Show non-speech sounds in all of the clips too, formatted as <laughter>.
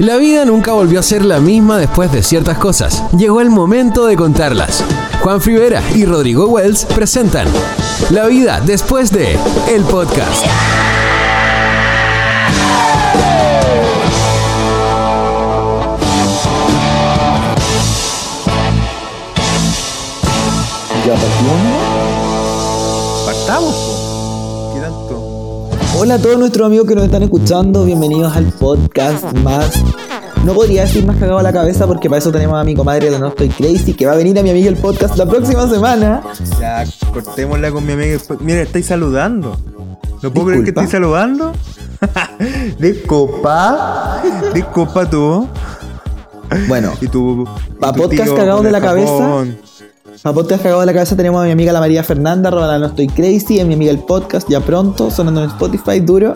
La vida nunca volvió a ser la misma después de ciertas cosas. Llegó el momento de contarlas. Juan Rivera y Rodrigo Wells presentan La vida después de El Podcast. Hola a todos nuestros amigos que nos están escuchando, bienvenidos al podcast más. No podría decir más cagado a la cabeza porque para eso tenemos a mi comadre la No Estoy Crazy que va a venir a mi amiga el podcast la próxima semana. Ya, cortémosla con mi amiga. Mira, estáis saludando. ¿No puedo creer que estáis saludando? de copa. De copa tú. Bueno, Y tu. Pa' y tu podcast cagado de la cabeza. Japón. Podcast cagado de la cabeza. Tenemos a mi amiga la María Fernanda, arroba la No Estoy Crazy, a mi amiga el podcast. Ya pronto, sonando en Spotify duro.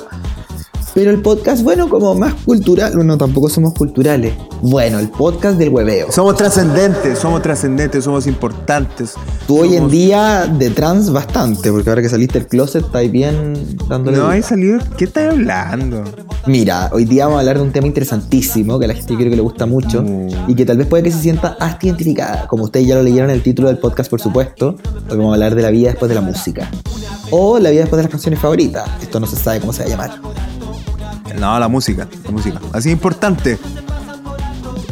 Pero el podcast, bueno, como más cultural, bueno, tampoco somos culturales. Bueno, el podcast del hueveo. Somos trascendentes, somos trascendentes, somos importantes. Tú hoy en día de trans bastante, porque ahora que saliste del closet estáis bien dándole. No hay salido. ¿Qué estás hablando? Mira, hoy día vamos a hablar de un tema interesantísimo que a la gente creo que le gusta mucho Mm. y que tal vez puede que se sienta hasta identificada. Como ustedes ya lo leyeron en el título del podcast, por supuesto, hoy vamos a hablar de la vida después de la música. O la vida después de las canciones favoritas. Esto no se sabe cómo se va a llamar. No, la música, la música. Así es importante.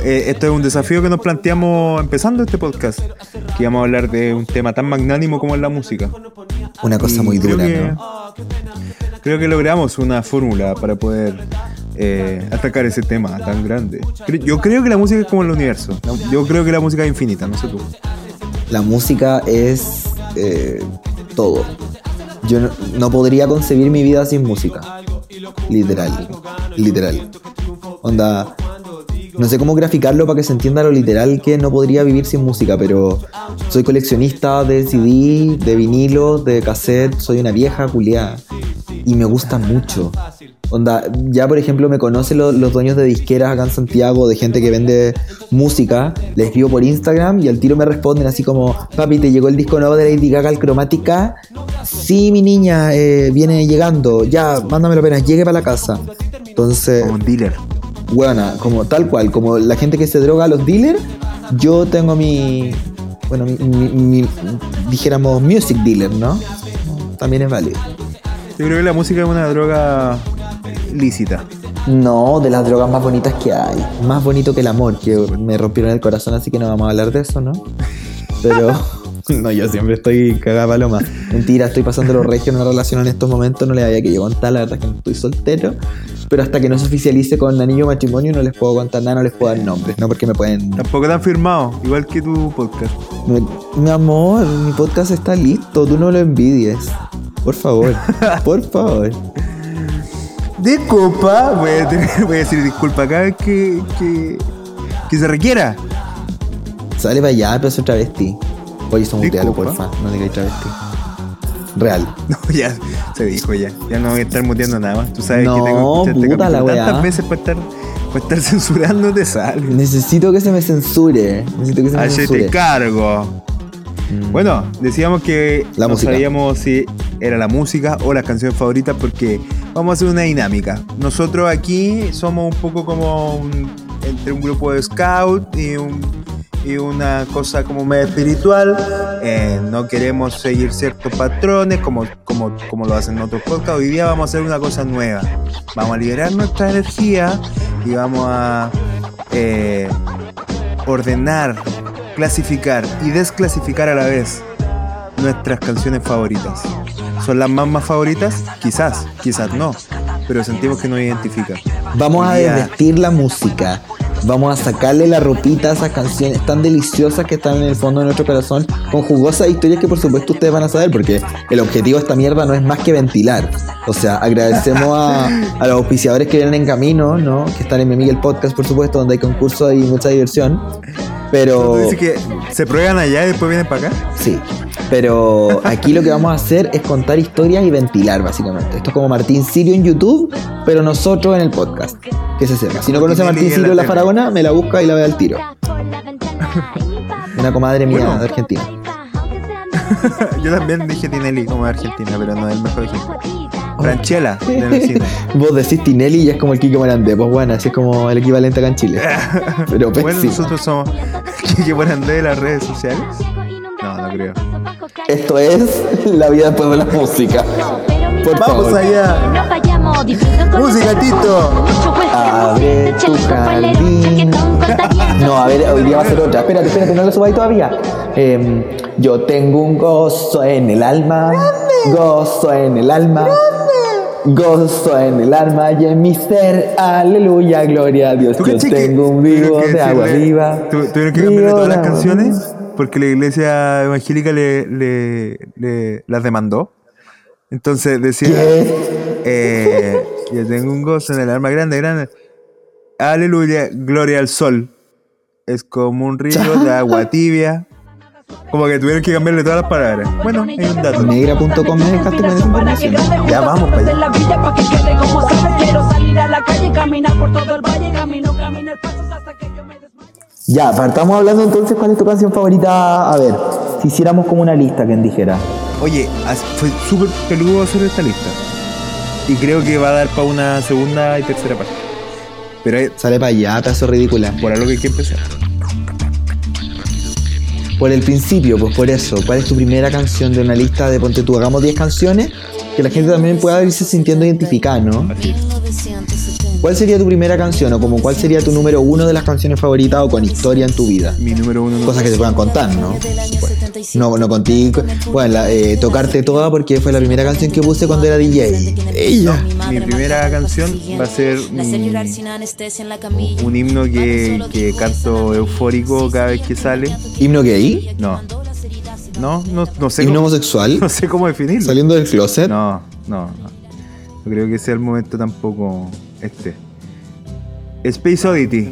Eh, esto es un desafío que nos planteamos empezando este podcast. Que íbamos a hablar de un tema tan magnánimo como es la música. Una cosa Y muy creo dura, que- ¿no? Creo que logramos una fórmula para poder eh, atacar ese tema tan grande. Yo creo que la música es como el universo. Yo creo que la música es infinita, no sé tú. La música es eh, todo. Yo no, no podría concebir mi vida sin música. Literal. Literal. Onda. No sé cómo graficarlo para que se entienda lo literal que no podría vivir sin música, pero soy coleccionista de CD, de vinilos, de cassette, soy una vieja culiada. Y me gusta mucho. Onda, ya por ejemplo me conocen lo- los dueños de disqueras acá en Santiago, de gente que vende música, les escribo por Instagram y al tiro me responden así como, papi, ¿te llegó el disco nuevo de Lady Gaga, el Cromática? Sí, mi niña, eh, viene llegando, ya, mándamelo apenas, llegue para la casa. Entonces, Como un dealer. Buena, como tal cual, como la gente que se droga a los dealers, yo tengo mi, bueno, mi, mi- mi- dijéramos music dealer, ¿no? También es válido. Yo creo que la música es una droga lícita. No, de las drogas más bonitas que hay. Más bonito que el amor, que me rompieron el corazón, así que no vamos a hablar de eso, ¿no? Pero... <laughs> <laughs> No, yo siempre estoy cagada paloma. Mentira, estoy pasando los regio en una relación en estos momentos, no le había que yo contar, la verdad es que no estoy soltero. Pero hasta que no se oficialice con anillo matrimonio no les puedo contar nada, no les puedo dar nombres, ¿no? Porque me pueden Tampoco te han firmado, igual que tu podcast. Mi, mi amor, mi podcast está listo, tú no lo envidies. Por favor, <laughs> por favor. De copa, voy a, tener- voy a decir disculpa cada vez que, que, que se requiera. Sale para allá, pero soy travesti. Oye, son mutealo, Disculpa. porfa, no digáis travesti. Real. <laughs> No, ya se dijo ya. Ya no voy a estar muteando nada más. Tú sabes No, que tengo que puta la weá. tantas veces para estar, para estar <laughs> censurando te sale. Necesito que se me censure. Necesito que se me Hacete censure. cargo. Mm. Bueno, decíamos que La no música. sabíamos si era la música o las canciones favoritas porque vamos a hacer una dinámica. Nosotros aquí somos un poco como un- entre un grupo de scout y, un- y una cosa como medio espiritual. Eh, no queremos seguir ciertos patrones como, como, como lo hacen otros podcasts. Hoy día vamos a hacer una cosa nueva. Vamos a liberar nuestra energía y vamos a eh, ordenar, clasificar y desclasificar a la vez nuestras canciones favoritas. ¿Son las más más favoritas? Quizás, quizás no, pero sentimos que nos identifican. Vamos a desvestir la música. Vamos a sacarle la ropita a esas canciones tan deliciosas que están en el fondo de nuestro corazón, con jugosas historias que por supuesto ustedes van a saber, porque el objetivo de esta mierda no es más que ventilar. O sea, agradecemos a, a los auspiciadores que vienen en camino, ¿no? Que están en mi Miguel Podcast, por supuesto, donde hay concursos y mucha diversión. Pero... ¿Tú dices que se prueban allá y después vienen para acá? Sí, pero aquí lo que vamos a hacer es contar historias y ventilar, básicamente. Esto es como Martín Sirio en YouTube, pero nosotros en el podcast. Que se sepa. Si no conoce a Martín Martín en Sirio la. Faraona, me la busca y la ve al tiro. Una comadre mía Bueno. de Argentina. <laughs> Yo también dije Tinelli como de Argentina, pero no es el mejor ejemplo. Franchella <laughs> cine. Vos decís Tinelli y es como el Kike Morandé. Pues bueno, así es como el equivalente acá en Chile. <laughs> Pero Bueno, pésimo. nosotros somos que buenas de las redes sociales. No, no creo. Esto es la vida después de la música. Por Vamos allá. Música, Tito. Abre tu jardín. No, a ver, hoy día va a ser otra. Espérate, espérate, no lo subáis todavía. Em, yo tengo un gozo en el alma. Gozo en el alma. Gozo en el alma y en mi ser. Aleluya, gloria a Dios. ¿Tú Yo tengo un vivo de agua viva. tu- Tuvieron que cambiarle todas las canciones. Porque la iglesia evangélica le, le- le- las demandó. Entonces decía, eh, yo tengo un gozo en el alma grande, grande. Aleluya, gloria al sol. Es como un río de <laughs> agua tibia. Como que tuvieron que cambiarle todas las palabras. Bueno, hay un dato. Negra.com me dejaste con esa información. Ya vamos para allá. Ya, partamos hablando entonces cuál es tu canción favorita. A ver, si hiciéramos como una lista, quien dijera. Oye, fue súper peludo hacer esta lista. Y creo que va a dar para una segunda y tercera parte. Pero hay- Sale para allá, pedazo ridícula. por algo que hay que empezar. Por el principio, pues por eso. ¿Cuál es tu primera canción de una lista de Ponte tú? Hagamos 10 canciones que la gente también pueda irse sintiendo identificada, ¿no? Así es. ¿Cuál sería tu primera canción o como cuál sería tu número uno de las canciones favoritas o con historia en tu vida? Mi número uno. Cosas que se puedan contar, ¿no? No, no contigo. Bueno, la, eh, tocarte toda porque fue la primera canción que puse cuando era DJ. Ella. Mi primera canción va a ser un, un himno que, que canto eufórico cada vez que sale. ¿Himno gay? No. No, no, no sé. ¿Himno Cómo, homosexual? <laughs> no sé cómo definirlo. ¿Saliendo del closet? No, no, no. No creo que sea el momento tampoco este. Space Oddity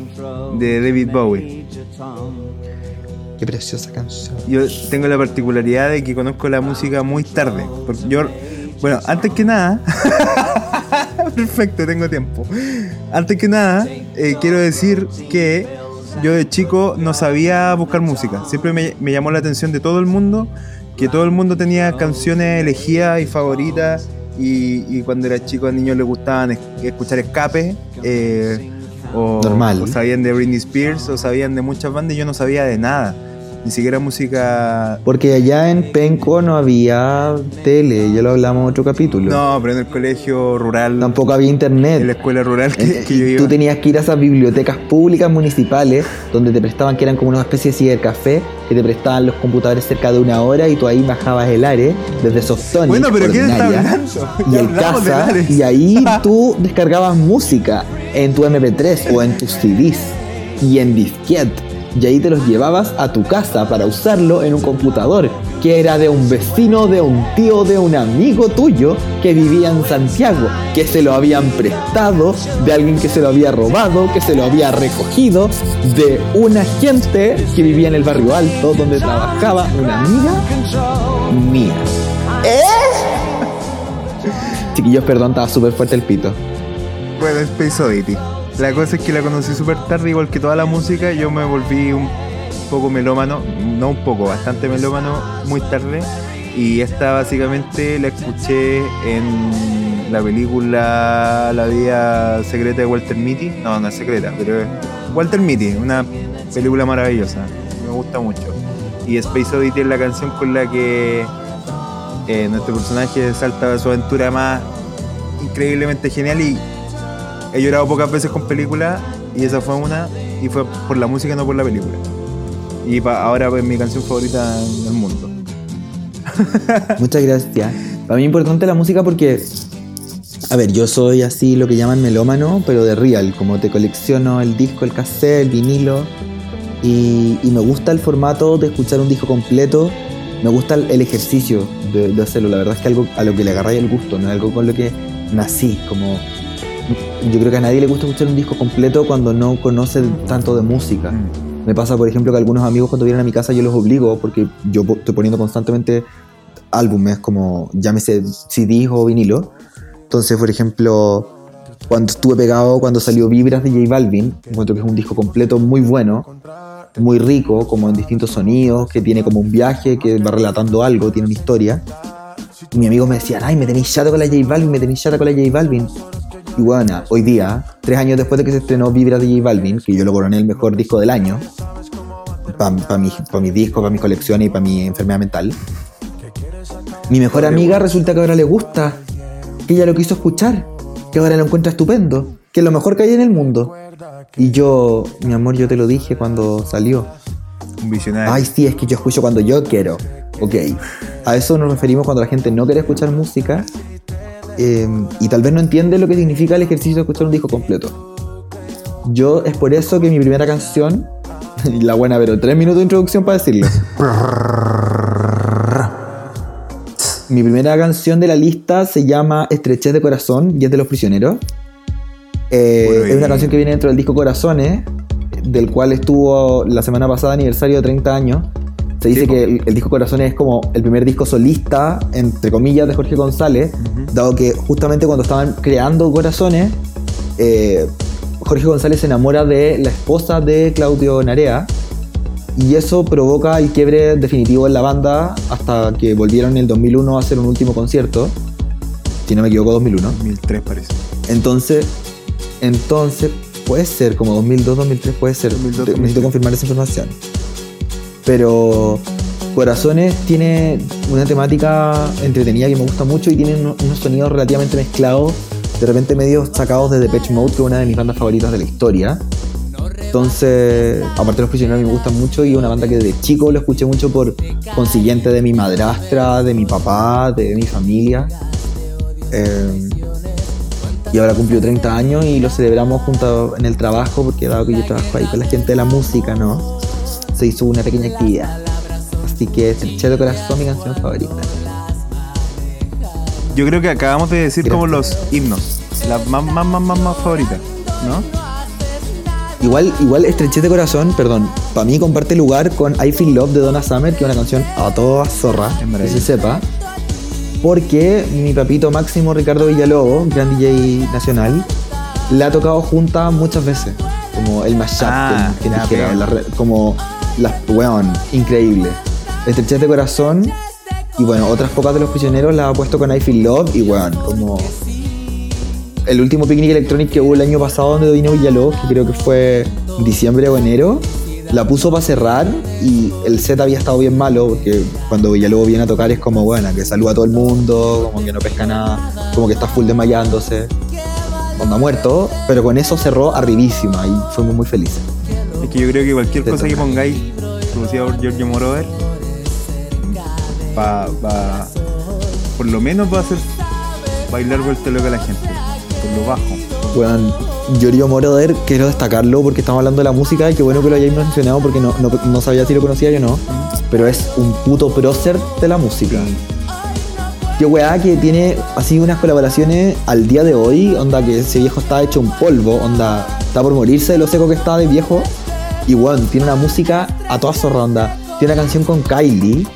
de David Bowie. Qué preciosa canción. Yo tengo la particularidad de que conozco la música muy tarde. Porque yo, bueno, antes que nada, <laughs> perfecto, tengo tiempo. Antes que nada, eh, quiero decir que yo de chico no sabía buscar música. Siempre me, me llamó la atención de todo el mundo, que todo el mundo tenía canciones elegidas y favoritas. Y, y cuando era chico a niños les gustaban es- escuchar escape. eh, o, Normal. o sabían de Britney Spears o sabían de muchas bandas y yo no sabía de nada. Ni siquiera música. Porque allá en Penco no había tele, ya lo hablamos en otro capítulo. No, pero en el colegio rural, Tampoco había internet. en la escuela rural que, Eh, que yo iba. Tú tenías que ir a esas bibliotecas públicas municipales donde te prestaban, que eran como una especie de cibercafé, que te prestaban los computadores cerca de una hora y tú ahí bajabas el ARE desde Softonic. Bueno, pero ¿quién está hablando? Y el casa, y ahí <laughs> tú descargabas música en tu MP3 o en tus CDs y en disquete. Y ahí te los llevabas a tu casa para usarlo en un computador que era de un vecino, de un tío, de un amigo tuyo que vivía en Santiago, que se lo habían prestado, de alguien que se lo había robado, que se lo había recogido, de una gente que vivía en el barrio alto donde trabajaba una amiga mía. ¿Eh? Chiquillos, perdón, estaba súper fuerte el pito. Bueno, Oddity. La cosa es que la conocí súper tarde, igual que toda la música. Yo me volví un poco melómano, no un poco, bastante melómano, muy tarde. Y esta básicamente la escuché en la película La vida secreta de Walter Mitty. No, no es secreta, pero Walter Mitty, una película maravillosa. Me gusta mucho. Y Space Oddity es la canción con la que eh, nuestro personaje salta a su aventura más increíblemente genial y he llorado pocas veces con películas y esa fue una y fue por la música no por la película. Y ahora es mi canción favorita en el mundo. <laughs> Muchas gracias. Para mí es importante la música porque, a ver, yo soy así lo que llaman melómano, pero de real, como te colecciono el disco, el cassette, el vinilo, y, me gusta el formato de escuchar un disco completo, me gusta el, ejercicio de, de hacerlo, la verdad es que algo a lo que le agarré el gusto, no es algo con lo que nací, como... Yo creo que a nadie le gusta escuchar un disco completo cuando no conoce tanto de música. Mm. Me pasa, por ejemplo, que algunos amigos cuando vienen a mi casa yo los obligo, porque yo estoy poniendo constantemente álbumes como llámese CDs o vinilo. Entonces, por ejemplo, cuando estuve pegado, cuando salió Vibras de J Balvin, encuentro que es un disco completo muy bueno, muy rico, como en distintos sonidos, que tiene como un viaje, que va relatando algo, tiene una historia. Y mi amigo me decía, ay, me tenéis chato con la J Balvin, me tenéis chato con la J Balvin. Y bueno, hoy día, tres años después de que se estrenó Vibra de J Balvin, que yo lo coroné el mejor disco del año, para mi, pa mis discos, para mis colecciones y para mi enfermedad mental, mi mejor amiga resulta que ahora le gusta, que ella lo quiso escuchar, que ahora lo encuentra estupendo, que es lo mejor que hay en el mundo. Y yo, mi amor, yo te lo dije cuando salió. Un visionario. Ay, sí, es que yo escucho cuando yo quiero. Ok. A eso nos referimos cuando la gente no quiere escuchar música eh, y tal vez no entiende lo que significa el ejercicio de escuchar un disco completo. Yo es por eso que mi primera canción, y <laughs> la buena, pero tres minutos de introducción para decirlo. <laughs> mi primera canción de la lista se llama Estrechez de Corazón y es de Los Prisioneros. Eh, es una canción que viene dentro del disco Corazones, del cual estuvo la semana pasada aniversario de 30 años. Se dice Sí, que el, el disco Corazones es como el primer disco solista, entre comillas, de Jorge González, dado que justamente cuando estaban creando Corazones, eh, Jorge González se enamora de la esposa de Claudio Narea y eso provoca el quiebre definitivo en la banda hasta que volvieron en el 2001 a hacer un último concierto. Si no me equivoco, 2001. 2003 parece. Entonces, entonces puede ser como 2002, 2003, puede ser. 2002, Te- Necesito 2003. confirmar esa información. Pero Corazones tiene una temática entretenida que me gusta mucho y tiene uno- unos sonidos relativamente mezclados, de repente medio sacados de Depeche Mode, que es una de mis bandas favoritas de la historia. Entonces, aparte de los prisioneros, me gustan mucho y es una banda que desde chico lo escuché mucho por consiguiente de mi madrastra, de mi papá, de mi familia. Eh, y ahora cumplió 30 años y lo celebramos junto en el trabajo, porque dado que yo trabajo ahí con la gente de la música, ¿no? Se hizo una pequeña actividad. Así que Estreché de Corazón, mi canción favorita. Yo creo que acabamos de decir Gracias. como los himnos. Las más, más, más, más, más favoritas, ¿no? Igual, igual de Corazón, perdón, para mí comparte lugar con I Feel Love de Donna Summer, que es una canción a toda zorra, que se sepa. Porque mi papito Máximo Ricardo Villalobos, gran DJ nacional, la ha tocado junta muchas veces. Como el mashup, Ah, que- que dijera, la como las, weón, increíble. Estrechez de Corazón, y bueno, otras pocas de los prisioneros la ha puesto con I Feel Love, y weón, como el último picnic electronic que hubo el año pasado donde vino Villalobos, que creo que fue diciembre o enero, la puso para cerrar y el set había estado bien malo porque cuando Villalobos viene a tocar es como, bueno, que saluda a todo el mundo, como que no pesca nada, como que está full desmayándose, onda muerto, pero con eso cerró arribísima y fuimos muy felices. Es que yo creo que cualquier cosa que pongáis, producida por Giorgio Moroder, va, va, por lo menos va a hacer bailar vuelta loca a la gente, por lo bajo. Bueno, Yorio Moroder, quiero destacarlo porque estamos hablando de la música y qué bueno que lo hayáis mencionado porque no, no, no sabía si lo conocía yo o no, pero es un puto prócer de la música. Qué weá que tiene así unas colaboraciones al día de hoy, onda que ese viejo está hecho un polvo, onda está por morirse de lo seco que está de viejo. Y bueno, tiene una música a toda zorra, onda. Tiene una canción con Kylie,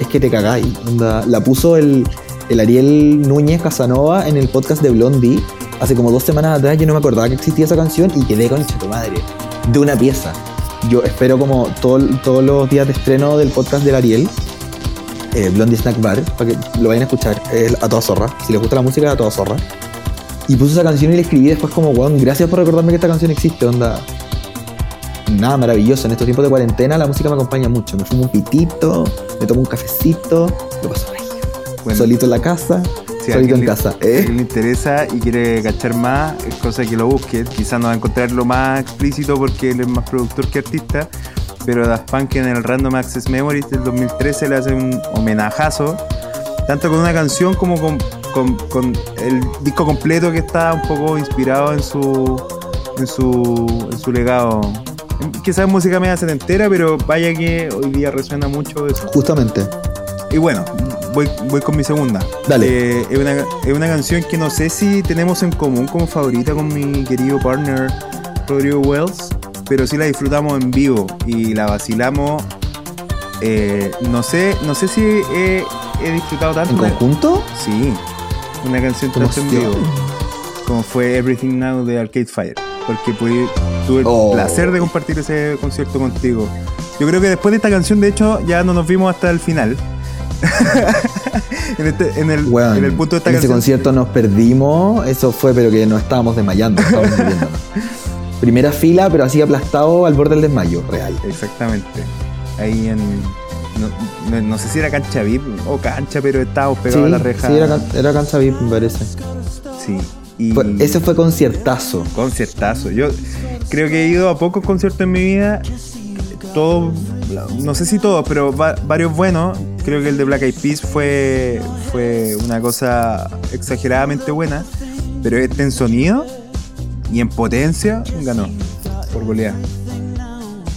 es que te cagáis, onda. La puso el, el Ariel Núñez Casanova en el podcast de Blondie hace como dos semanas atrás. Yo no me acordaba que existía esa canción y quedé con tu madre de una pieza. Yo espero como todo- todos los días de estreno del podcast del Ariel eh, Blondie Snack Bar, para que lo vayan a escuchar, es a toda zorra. Si les gusta la música, a toda zorra. Y puse esa canción y la escribí después como, weón, gracias por recordarme que esta canción existe, onda. Nada, maravilloso. En estos tiempos de cuarentena la música me acompaña mucho. Me fumo un pitito, me tomo un cafecito, lo paso ahí. Bueno, Solito en la casa, si solito en le- casa. si ¿eh? alguien le interesa y quiere cachar más, es cosa que lo busque. Quizás no va a encontrar lo más explícito porque él es más productor que artista. Pero Daft Punk en el Random Access Memories del 2013 le hace un homenajazo, tanto con una canción como con, con- con el disco completo que está un poco inspirado en su, en su, en su legado. Quizás música media setentera, pero vaya que hoy día resuena mucho eso. Justamente. Y bueno, voy, voy con mi segunda. Dale. Eh, es, una, es una canción que no sé si tenemos en común como favorita con mi querido partner Rodrigo Wells, pero sí la disfrutamos en vivo y la vacilamos. eh, no sé, no sé si he, he disfrutado tanto. ¿En conjunto? Sí, una canción ¿Cómo tanto en vivo como fue Everything Now de Arcade Fire, porque pude- tuve el Oh. placer de compartir ese concierto contigo. Yo creo que después de esta canción, de hecho, ya no nos vimos hasta el final, <laughs> en, este- en el, Weón, en el punto de esta en ese canción. concierto nos perdimos. Eso fue, pero que nos estábamos desmayando. estábamos. <laughs> Primera fila, pero así aplastado al borde del desmayo, real. Exactamente. Ahí en. No, no- no sé si era cancha VIP o cancha, pero estábamos Sí, pegados a la reja. sí, era, era cancha VIP, me parece. Sí. Y Fue- ese fue conciertazo. conciertazo. Yo creo que he ido a pocos conciertos en mi vida. Todos, no sé si todos, pero va- varios buenos. Creo que el de Black Eyed Peas fue, fue una cosa exageradamente buena. Pero este en sonido y en potencia ganó por goleada.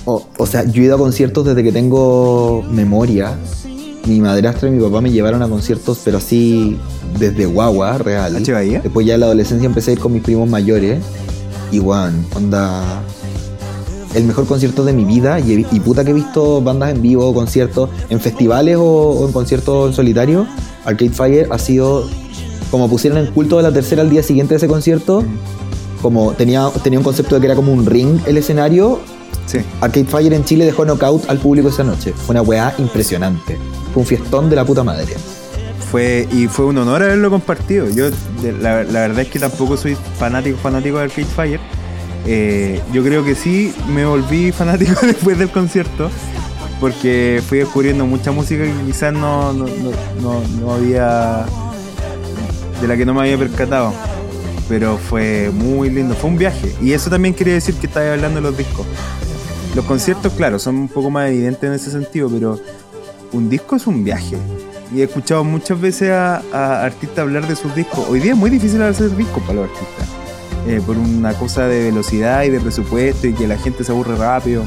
O, o sea, yo he ido a conciertos desde que tengo memoria. Mi madrastra y mi papá me llevaron a conciertos, pero así desde guagua, real. ¿H. Bahía? Después ya en la adolescencia empecé a ir con mis primos mayores. Y weón, onda. El mejor concierto de mi vida. Y, puta que he visto bandas en vivo, conciertos, en festivales o, o en conciertos en solitario. Arcade Fire ha sido. Como pusieron en culto de la tercera al día siguiente de ese concierto. Como tenía, tenía un concepto de que era como un ring el escenario. Sí. Arcade Fire en Chile dejó knockout al público esa noche. Fue una weá impresionante. Fue un fiestón de la puta madre. Fue, y fue un honor haberlo compartido. Yo, la, verdad es que tampoco soy fanático, fanático de Arcade Fire. Eh, yo creo que sí me volví <laughs> fanático después del concierto. Porque fui descubriendo mucha música que quizás no, no, no, no- había. de la que no me había percatado. Pero fue muy lindo, fue un viaje. Y eso también quiere decir que estaba hablando de los discos. Los conciertos, claro, son un poco más evidentes en ese sentido, pero un disco es un viaje. Y he escuchado muchas veces a, a artistas hablar de sus discos. Hoy día es muy difícil hacer discos para los artistas. eh, por una cosa de velocidad y de presupuesto y que la gente se aburre rápido.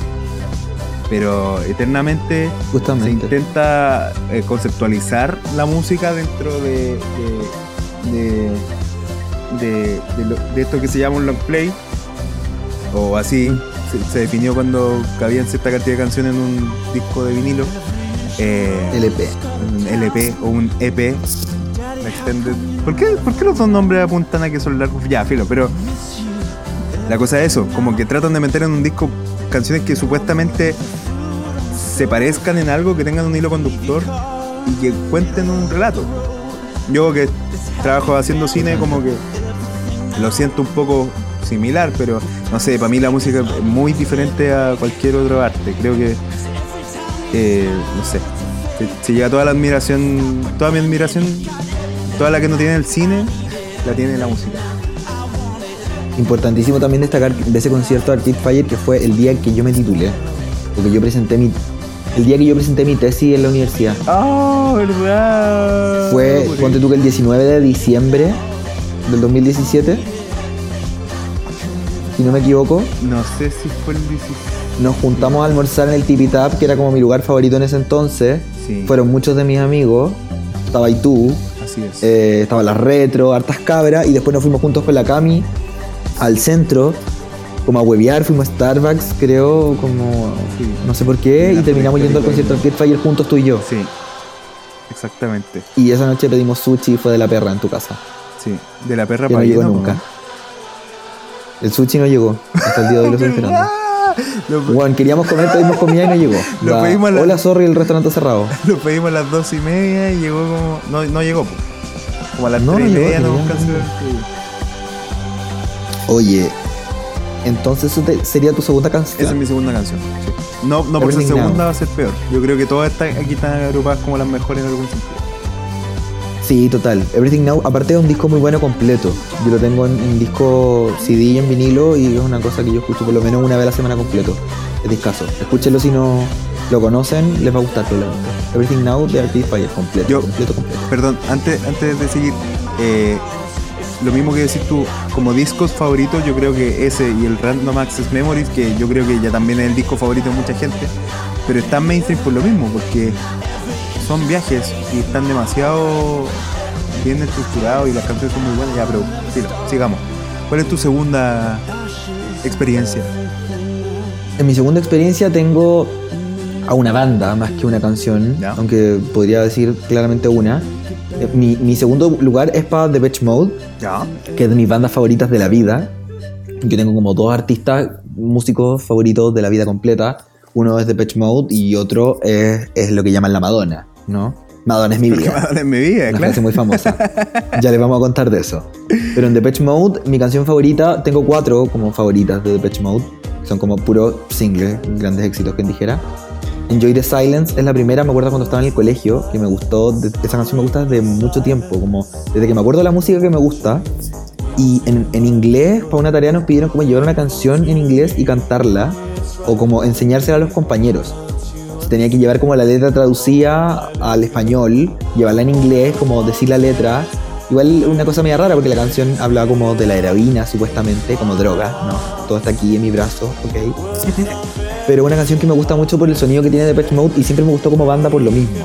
Pero eternamente se Justamente. intenta eh, conceptualizar la música dentro de, de, de, de- de lo- de esto que se llama un long play. O así se, se definió cuando cabían cierta cantidad de canciones en un disco de vinilo. Eh, LP. un LP o un EP. Extended. ¿Por qué, ¿Por qué los dos nombres apuntan a que son largos? Ya, filo, pero la cosa es eso, como que tratan de meter en un disco canciones que supuestamente se parezcan en algo, que tengan un hilo conductor y que cuenten un relato. Yo que trabajo haciendo cine como que lo siento un poco similar, pero no sé, para mí la música es muy diferente a cualquier otro arte. Creo que, eh, no sé, se, se llega toda la admiración, toda mi admiración, toda la que no tiene el cine, la tiene la música. Importantísimo también destacar de ese concierto de Arcade Fire que fue el día que yo me titulé. Porque yo presenté mi. El día que yo presenté mi tesis en la universidad. ¡Ah, verdad! Fue, ponte tú que el 19 de diciembre del 2017. Si no me equivoco, No sé si fue el 16. Nos juntamos a almorzar en el Tipi Tap, que era como mi lugar favorito en ese entonces. Sí. Fueron muchos de mis amigos. Estaba ahí tú, Así es. eh, estaba la retro, hartas cabras, y después nos fuimos juntos con la Cami al centro, como a huevear, fuimos a Starbucks, creo, como Sí. no sé por qué, y terminamos yendo al concierto de Fire juntos tú y yo. Sí, exactamente. Y esa noche pedimos sushi y fue de la perra en tu casa. Sí, de la perra Que no para llegó nunca. El sushi no llegó. Hasta el día de hoy lo estoy <laughs> esperando. Juan, queríamos comer, pedimos comida y no llegó. Lo pedimos la- Hola, sorry, el restaurante cerrado. <laughs> lo pedimos a las dos y media y llegó como. No, no llegó, po. como a las No, tres no y media no. Oye, entonces eso te- sería tu segunda canción. Esa es mi segunda canción. sí. No, no por ser segunda va a ser peor. Yo creo que todas estas aquí están agrupadas como las mejores en algún sentido. Sí, total. Everything Now, aparte es un disco muy bueno completo. Yo lo tengo en, en disco CD y en vinilo y es una cosa que yo escucho por lo menos una vez a la semana completo. Es discaso. Escúchenlo si no lo conocen, les va a gustar probablemente. Everything Now de Arcade Fire, completo, Yo- completo, completo. Perdón, antes, antes de seguir, eh, lo mismo que decir tú, como discos favoritos, yo creo que ese y el Random Access Memories, que yo creo que ya también es el disco favorito de mucha gente, pero están mainstream por lo mismo, porque son viajes y están demasiado bien estructurados y las canciones son muy buenas. Ya, pero sigamos. ¿Cuál es tu segunda experiencia? En mi segunda experiencia tengo a una banda más que una canción, aunque podría decir claramente una. Eh, Mi, mi segundo lugar es para The Beach Mode, Ya. que es de mis bandas favoritas de la vida. Yo tengo como dos artistas, músicos favoritos de la vida completa. Uno es The Beach Mode y otro es, es lo que llaman la Madonna, ¿no? Madonna es mi vida. Madonna es mi vida, Una claro. frase muy famosa. ya les vamos a contar de eso. Pero en Depeche Mode, mi canción favorita, tengo cuatro como favoritas de Depeche Mode. Son como puros singles, grandes éxitos, quien dijera. Enjoy the Silence es la primera, me acuerdo cuando estaba en el colegio, que me gustó, de- esa canción me gusta desde mucho tiempo, como desde que me acuerdo de la música que me gusta. Y en, en inglés, para una tarea nos pidieron como llevar una canción en inglés y cantarla, o como enseñársela a los compañeros. Tenía que llevar como la letra traducida al español, llevarla en inglés, como decir la letra. Igual una cosa media rara porque la canción hablaba como de la heroína, supuestamente, como droga, ¿no? Todo está aquí en mi brazo, ok. Pero una canción que me gusta mucho por el sonido que tiene Depeche Mode y siempre me gustó como banda por lo mismo.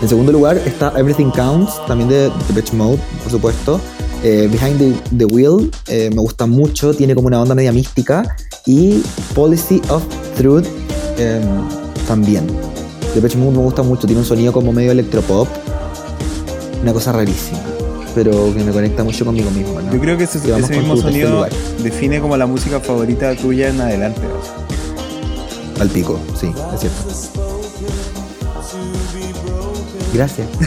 En segundo lugar está Everything Counts, también de Depeche Mode, por supuesto. Eh, Behind the, Wheel eh, me gusta mucho, tiene como una onda media mística. Y Policy of Truth eh, también. Depeche Mode me gusta mucho, tiene un sonido como medio electropop. Una cosa rarísima, pero que me conecta mucho conmigo mismo. ¿no? Yo creo que ese, vamos ese mismo tercer sonido define como la música favorita tuya en adelante. Al pico, sí, es cierto. Gracias. <laughs>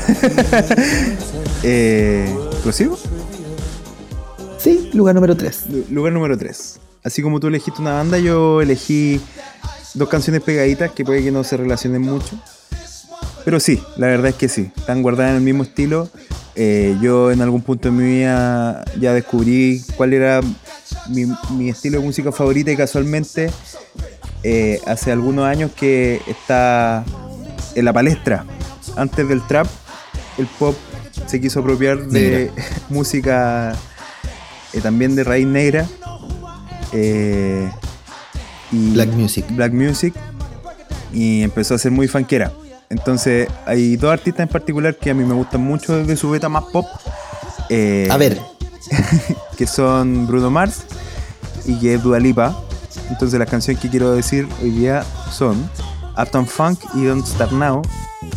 Eh, ¿Prosigo? Sí, lugar número 3. Lu- Lugar número 3. Así como tú elegiste una banda, yo elegí dos canciones pegaditas que puede que no se relacionen mucho. Pero sí, la verdad es que sí. Están guardadas en el mismo estilo. Eh, yo en algún punto de mi vida ya descubrí cuál era mi, mi estilo de música favorita y casualmente eh, hace algunos años que está en la palestra. Antes del trap, el pop se quiso apropiar de <laughs> música eh, también de raíz negra. eh, y Black Music. Black Music y empezó a ser muy fanquera. Entonces hay dos artistas en particular que a mí me gustan mucho de su beta más pop. eh, A ver, <laughs> que son Bruno Mars y que es Dua Lipa. Entonces las canciones que quiero decir hoy día son Uptown Funk y Don't Start Now.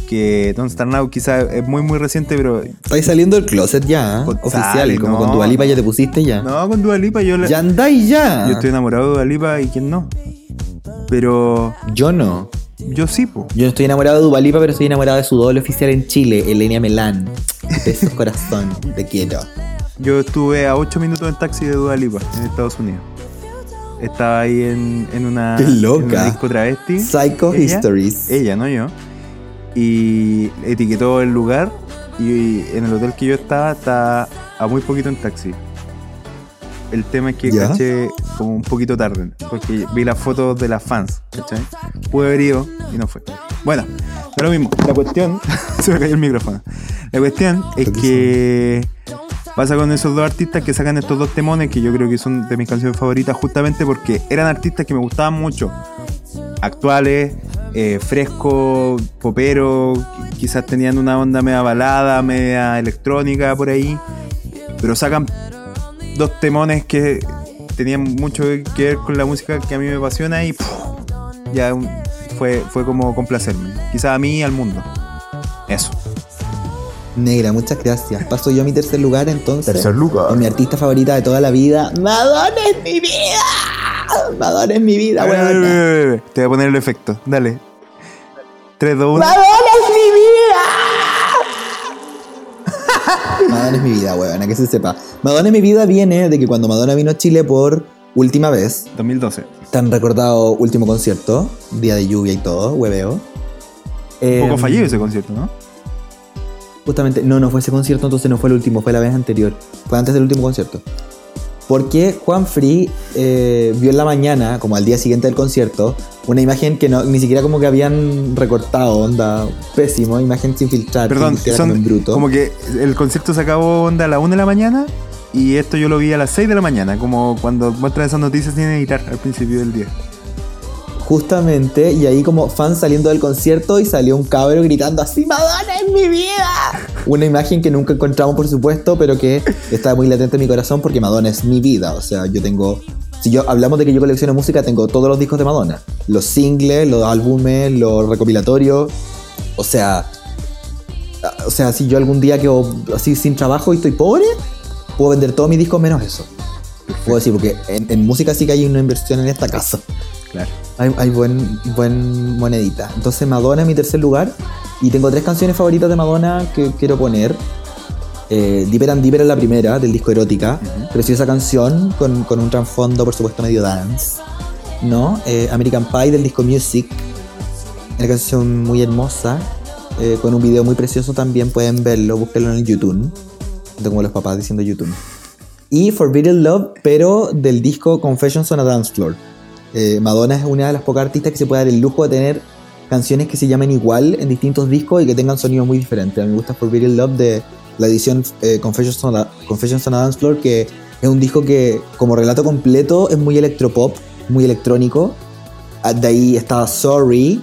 Que Don't Start Now quizás es muy muy reciente, pero estáis saliendo del closet ya, ¿eh? Con- oficial. como no. con tu Alipa ya te pusiste ya. no, con Dua Lipa yo, la- Ya andáis ya. yo estoy enamorado de Dua Lipa y quién no. Pero Yo no. yo sí, po. Yo no estoy enamorado de Dubalipa, pero estoy enamorado de su doble oficial en Chile, Elenia Melán. Besos <laughs> corazón, te quiero. Yo estuve a 8 minutos en taxi de Dua Lipa en Estados Unidos. Estaba ahí en, en una, Qué loca. en una disco travesti. Psycho Ella- Histories. Ella, no yo. Y etiquetó el lugar y en el hotel que yo estaba, estaba a muy poquito en taxi. El tema es que ¿Ya? caché como un poquito tarde, porque vi las fotos de las fans, ¿cachai? Pude haber ido y no fue. Bueno, da lo mismo. La cuestión, <laughs> se me cayó el micrófono. La cuestión es que pasa con esos dos artistas que sacan estos dos temones que yo creo que son de mis canciones favoritas justamente porque eran artistas que me gustaban mucho actuales, eh, fresco, popero, quizás tenían una onda media balada, media electrónica por ahí, pero sacan dos temones que tenían mucho que ver con la música que a mí me apasiona y ya fue, fue como complacerme, quizás a mí y al mundo. Eso. Negra, muchas gracias. Paso yo a mi tercer lugar entonces. Tercer lugar. Con mi artista favorita de toda la vida. Madonna es mi vida. Madonna es mi vida, a weón. ver, a ver, Te voy a poner el efecto. Dale. 3, 2, 1. Madonna es mi vida. Madonna es mi vida, weón, que se sepa. Madonna es mi vida viene de que cuando Madonna vino a Chile por última vez, 2012. tan recordado último concierto, día de lluvia y todo, hueveo. Un poco Em, fallido ese concierto, ¿no? Justamente, no, no fue ese concierto, entonces no fue el último, fue la vez anterior. Fue antes del último concierto. Porque Juan Free eh, vio en la mañana, como al día siguiente del concierto, una imagen que no, ni siquiera como que habían recortado, onda, pésimo, imagen sin filtrar, Perdón, era son como bruto. como que el concierto se acabó onda a la 1 de la mañana y esto yo lo vi a las 6 de la mañana, como cuando muestran esas noticias sin editar al principio del día. Justamente, y ahí como fan saliendo del concierto y salió un cabro gritando así, Madonna es mi vida. Una imagen que nunca encontramos, por supuesto, pero que está muy latente en mi corazón porque Madonna es mi vida. O sea, yo tengo... Si yo hablamos de que yo colecciono música, tengo todos los discos de Madonna. Los singles, los álbumes, los recopilatorios. O sea... O sea, si yo algún día quedo así sin trabajo y estoy pobre, puedo vender todos mis discos menos eso. Puedo decir, porque en, en música sí que hay una inversión en esta casa. Claro. Hay, hay buen, buen monedita. Entonces Madonna en mi tercer lugar. Y tengo tres canciones favoritas de Madonna que quiero poner. Eh, Deeper and Deeper es la primera del disco Erótica. Preciosa canción con, con un trasfondo, por supuesto, medio dance. ¿No? Eh, American Pie del disco Music. Una canción muy hermosa. eh, con un video muy precioso también. Pueden verlo, búsquenlo en el YouTube. Siento como los papás diciendo YouTube. Y Forbidden Love, pero del disco Confessions on a Dance Floor. Eh, Madonna es una de las pocas artistas que se puede dar el lujo de tener canciones que se llamen igual en distintos discos y que tengan sonidos muy diferentes. A mí me gusta Forbidden Love de la edición eh, Confessions, on a, Confessions on Dance Floor, que es un disco que como relato completo es muy electropop, muy electrónico. Ah, De ahí está Sorry,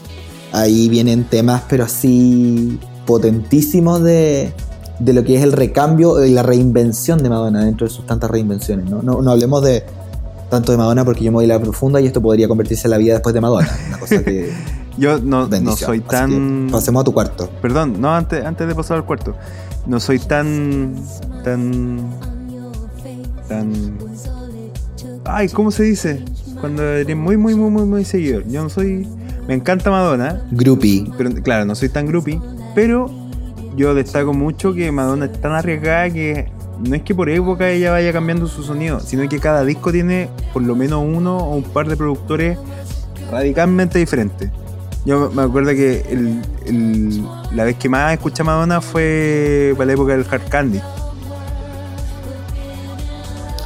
ahí vienen temas pero así potentísimos de, de lo que es el recambio y la reinvención de Madonna dentro de sus tantas reinvenciones. No hablemos de tanto de Madonna porque yo me voy a la profunda y esto podría convertirse en la vida después de Madonna. Una cosa que... <laughs> Yo no, no soy tan. pasemos a tu cuarto. Perdón, no, antes, antes de pasar al cuarto. No soy tan. tan. tan. Ay, ¿cómo se dice? Cuando eres muy, muy, muy, muy, muy seguidor. Yo no soy. Me encanta Madonna, Groupie. pero claro, no soy tan groupie. Pero yo destaco mucho que Madonna es tan arriesgada que no es que por época ella vaya cambiando su sonido, sino que cada disco tiene por lo menos uno o un par de productores radicalmente diferentes. Yo me acuerdo que el- el- la vez que más escuché a Madonna fue para la época del Hard Candy.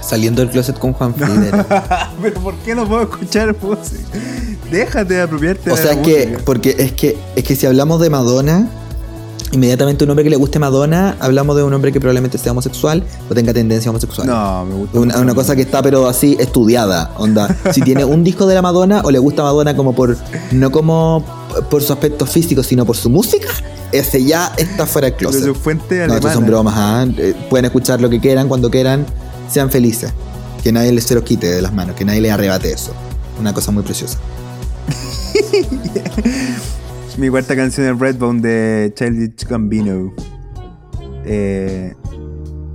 Saliendo del closet con Juan <laughs> Frieder. <laughs> Pero ¿por qué no puedo escuchar música? Déjate de apropiarte o de sea, la es que, música. porque es que, es que si hablamos de Madonna, inmediatamente un hombre que le guste Madonna, hablamos de un hombre que probablemente sea homosexual o tenga tendencia homosexual. No, me gusta. Una, cosa que está pero así estudiada, onda. Si tiene un disco de la Madonna o le gusta Madonna como por no como por su aspecto físico, sino por su música, ese ya está fuera del Pero closet. su fuente No, alemana. estos son bromas, ¿ah? Eh, pueden escuchar lo que quieran, cuando quieran, sean felices. Que nadie les se los quite de las manos, que nadie les arrebate eso. Una cosa muy preciosa. <laughs> Mi cuarta canción es Redbone de Childish Gambino. Eh,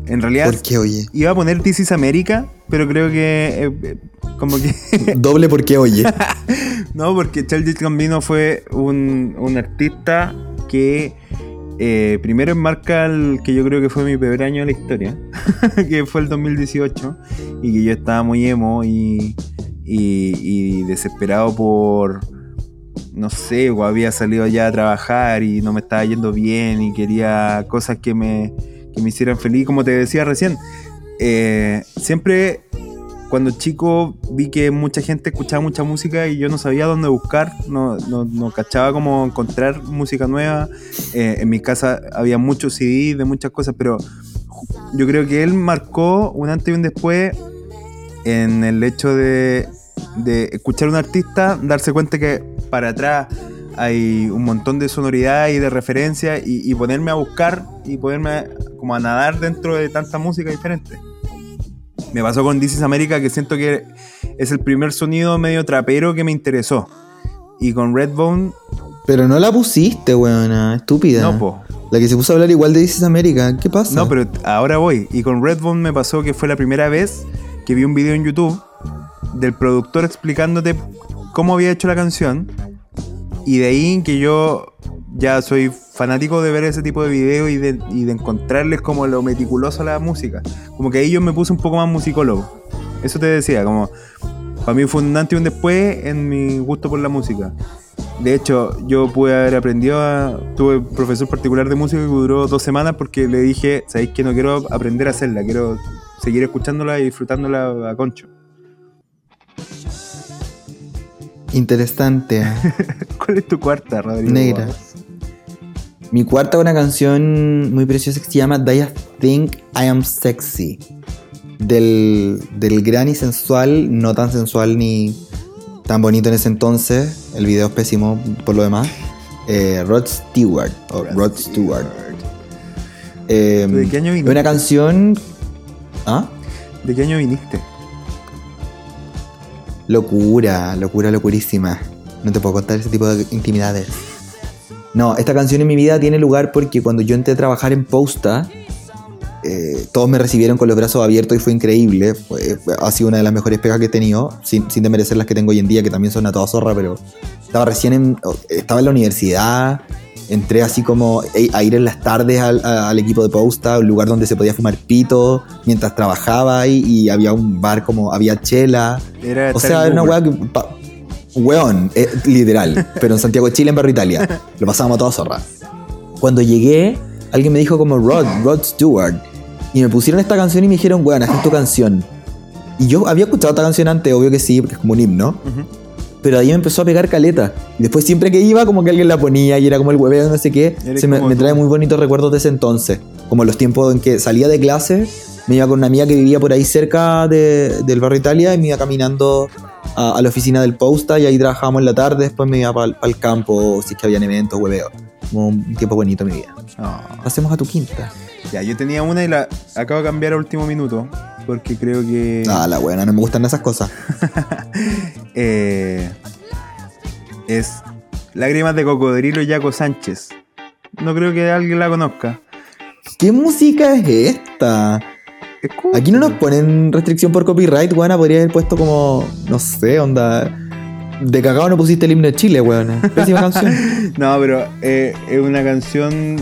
en realidad ¿Por qué, oye? iba a poner This is America, pero creo que eh, eh, como que <laughs> Doble por qué, oye. <laughs> no, porque Childish Gambino fue un, un artista que eh, primero enmarca el que yo creo que fue mi peor año de la historia, <laughs> que fue el 2018, y que yo estaba muy emo y, y, y desesperado por, no sé, o había salido ya a trabajar y no me estaba yendo bien y quería cosas que me, que me hicieran feliz, como te decía recién. eh, siempre cuando chico vi que mucha gente escuchaba mucha música y yo no sabía dónde buscar, no, no, no cachaba cómo encontrar música nueva. Eh, en mi casa había muchos CDs de muchas cosas, pero yo creo que él marcó un antes y un después en el hecho de, de escuchar a un artista, darse cuenta que para atrás hay un montón de sonoridad y de referencia y, y ponerme a buscar y ponerme como a nadar dentro de tanta música diferente. Me pasó con This is America que siento que es el primer sonido medio trapero que me interesó. Y con Redbone, Pero no la pusiste, weona, estúpida. no, po. La que se puso a hablar igual de This is America. ¿Qué pasa? No, pero ahora voy. Y con Redbone me pasó que fue la primera vez que vi un video en YouTube del productor explicándote cómo había hecho la canción. Y de ahí que yo ya soy fanático de ver ese tipo de videos y de, y de encontrarles como lo meticuloso a la música. Como que ahí yo me puse un poco más musicólogo. Eso te decía, como para mí fue un antes y un después en mi gusto por la música. De hecho, yo pude haber aprendido a... Tuve un profesor particular de música que duró dos semanas porque le dije, ¿sabéis que no quiero aprender a hacerla? Quiero seguir escuchándola y disfrutándola a concho. Interesante. <laughs> ¿Cuál es tu cuarta, Rodrigo? Negra. Mi cuarta es una canción muy preciosa que se llama Do You Think I Am Sexy. Del, del gran y sensual, no tan sensual ni tan bonito en ese entonces. El video es pésimo por lo demás. eh, Rod Stewart. O Rod Stewart. Eh, ¿De qué año viniste? Una canción. ¿Ah? ¿De qué año viniste? Locura, locura, locurísima. No te puedo contar ese tipo de intimidades. No, esta canción en mi vida tiene lugar porque cuando yo entré a trabajar en Posta, eh, todos me recibieron con los brazos abiertos y fue increíble. Fue- ha sido una de las mejores pegas que he tenido, sin, sin desmerecer las que tengo hoy en día, que también son a toda zorra, pero estaba recién en, estaba en la universidad, entré así como eh, a ir en las tardes al, al equipo de posta, un lugar donde se podía fumar pito mientras trabajaba ahí y había un bar como había chela. Era O sea, era una weá que. pa- weón, eh, literal. <laughs> pero en Santiago de Chile, en Barrio Italia. Lo pasábamos a toda zorra. Cuando llegué, alguien me dijo como Rod, Rod Stewart. Y me pusieron esta canción y me dijeron, weón, haz tu canción. Y yo había escuchado esta canción antes, obvio que sí, porque es como un himno. Ujú. Pero ahí me empezó a pegar caleta. Y después siempre que iba, como que alguien la ponía y era como el hueveo, no sé qué. Se me, trae muy bonitos recuerdos de ese entonces. Como los tiempos en que salía de clase, me iba con una amiga que vivía por ahí cerca de- del barrio Italia y me iba caminando a, a la oficina del Posta y ahí trabajábamos en la tarde. Después me iba para el campo, si es que habían eventos, hueveo. Como un tiempo bonito en mi vida. No. Pasemos a tu quinta. Ya, yo tenía una y la acabo de cambiar a último minuto. Porque creo que. Ah, la buena, no me gustan esas cosas. <laughs> eh, es Lágrimas de Cocodrilo Yaco Sánchez. No creo que alguien la conozca. ¿Qué música es esta? Escucha. Aquí no nos ponen restricción por copyright, weona. Podría haber puesto como, no sé, onda. De cagado no pusiste el himno de Chile, weona. Pésima <laughs> canción. No, pero eh, es una canción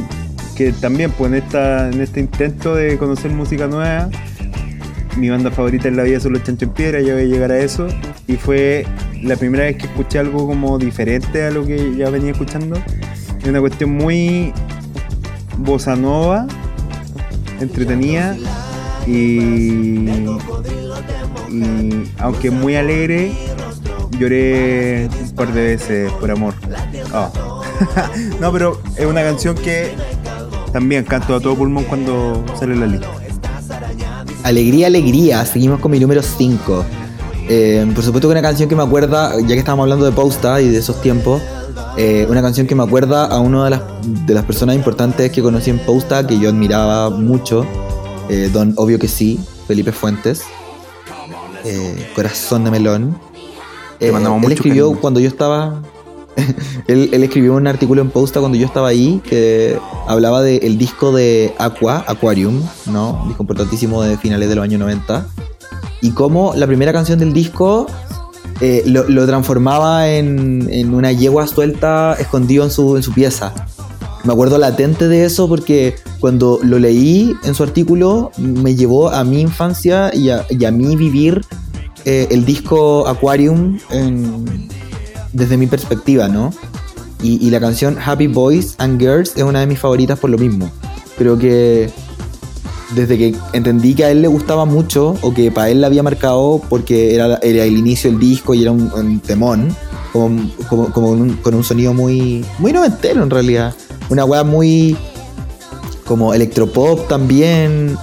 que también, pues en, esta, en este intento de conocer música nueva, mi banda favorita en la vida son los Chancho en Piedra, ya voy a llegar a eso. Y fue la primera vez que escuché algo como diferente a lo que ya venía escuchando. Es una cuestión muy bossa nova, entretenida y, y aunque muy alegre, lloré un par de veces por amor. Ah. <laughs> no, pero es una canción que también canto a todo pulmón cuando sale la lista. Alegría, alegría. Seguimos con mi número 5. por supuesto que una canción que me acuerda, ya que estábamos hablando de Posta y de esos tiempos, eh, una canción que me acuerda a una de las, de las personas importantes que conocí en Posta, que yo admiraba mucho, eh, don Obvio que sí, Felipe Fuentes, eh, Corazón de Melón. Te Eh, mandamos él mucho escribió cariño. cuando yo estaba... <laughs> él, escribió un artículo en Posta cuando yo estaba ahí que hablaba del disco de Aqua, Aquarium, ¿no? Un disco importantísimo de finales de los años 90. Y cómo la primera canción del disco eh, lo, transformaba en, una yegua suelta escondido en su, en su pieza. Me acuerdo latente de eso porque cuando lo leí en su artículo me llevó a mi infancia y a, y a mí vivir eh, el disco Aquarium en- desde mi perspectiva, ¿no? Y, y la canción Happy Boys and Girls es una de mis favoritas por lo mismo. Creo que desde que entendí que a él le gustaba mucho o que para él la había marcado porque era, era el inicio del disco y era un, un temón, como, como, como un- con un sonido muy, muy noventero en realidad. Una weá muy como electropop también,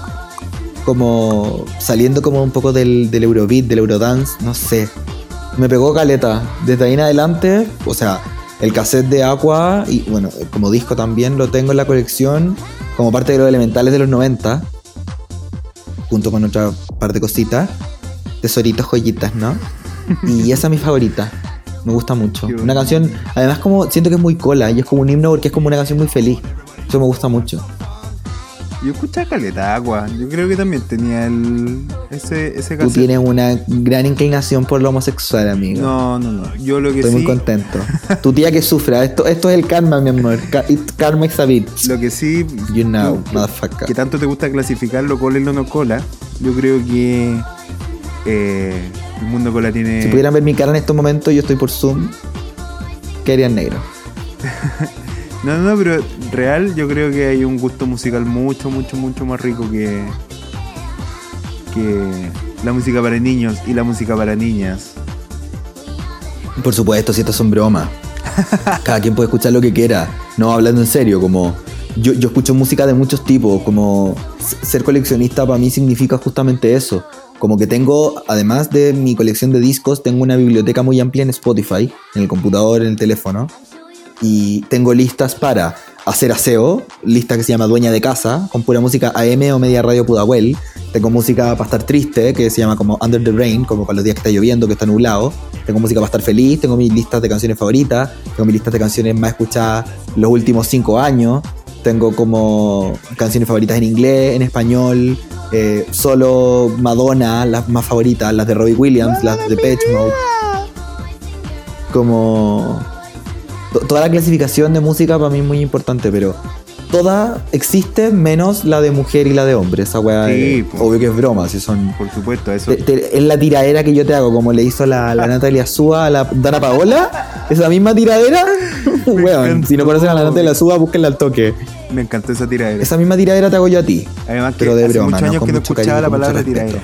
como saliendo como un poco del, del Eurobeat, del Eurodance, no sé. Me pegó caleta. Desde ahí en adelante, o sea, el cassette de Aqua y bueno, como disco también lo tengo en la colección como parte de los elementales de los 90, junto con otra parte cosita, tesoritos, joyitas, ¿no? <laughs> Y esa es mi favorita. Me gusta mucho. Una canción, además como siento que es muy cola y es como un himno porque es como una canción muy feliz. Eso me gusta mucho. Yo escuchaba Caleta Agua. Yo creo que también tenía el, ese, ese Tú cassette. tienes una gran inclinación por lo homosexual, amigo. No, no, no. Yo lo que Estoy sí. muy contento. <laughs> Tu tía que sufra. Esto, esto es el karma, mi amor. It- karma is a bitch. Lo que sí. You know, que- motherfucker. que tanto te gusta clasificar lo cola y lo no cola. Yo creo que. eh, el mundo cola tiene. Si pudieran ver mi cara en estos momentos, yo estoy por Zoom. ¿Qué harían negro? <laughs> No, no, pero real yo creo que hay un gusto musical mucho, mucho, mucho más rico que. que la música para niños y la música para niñas. Por supuesto, si estas son bromas. Cada quien puede escuchar lo que quiera. No, hablando en serio, como. Yo, yo escucho música de muchos tipos, como ser coleccionista para mí significa justamente eso. Como que tengo, además de mi colección de discos, tengo una biblioteca muy amplia en Spotify, en el computador, en el teléfono. Y tengo listas para hacer aseo, lista que se llama Dueña de Casa, con pura música AM o Media Radio Pudahuel. Tengo música para estar triste, que se llama como Under the Rain, como para los días que está lloviendo, que está nublado. Tengo música para estar feliz, tengo mis listas de canciones favoritas, tengo mis listas de canciones más escuchadas los últimos cinco años. Tengo como canciones favoritas en inglés, en español, eh, solo Madonna, las más favoritas, las de Robbie Williams, las de Depeche Mode. Como toda la clasificación de música para mí es muy importante, pero toda existe menos la de mujer y la de hombre. Esa weá Sí, es- obvio que es broma, si son... Por supuesto, eso. te- te- es la tiradera que yo te hago, como le hizo la, la <laughs> Natalia Súa a la Dana Paola. Esa misma tiradera, <laughs> weón. Si no conocen a la Natalia Súa, búsquenla al toque. Me encantó esa tiradera. Esa misma tiradera te hago yo a ti. Además que pero de hace broma, muchos años que no escuchaba cariño, la palabra tiradera.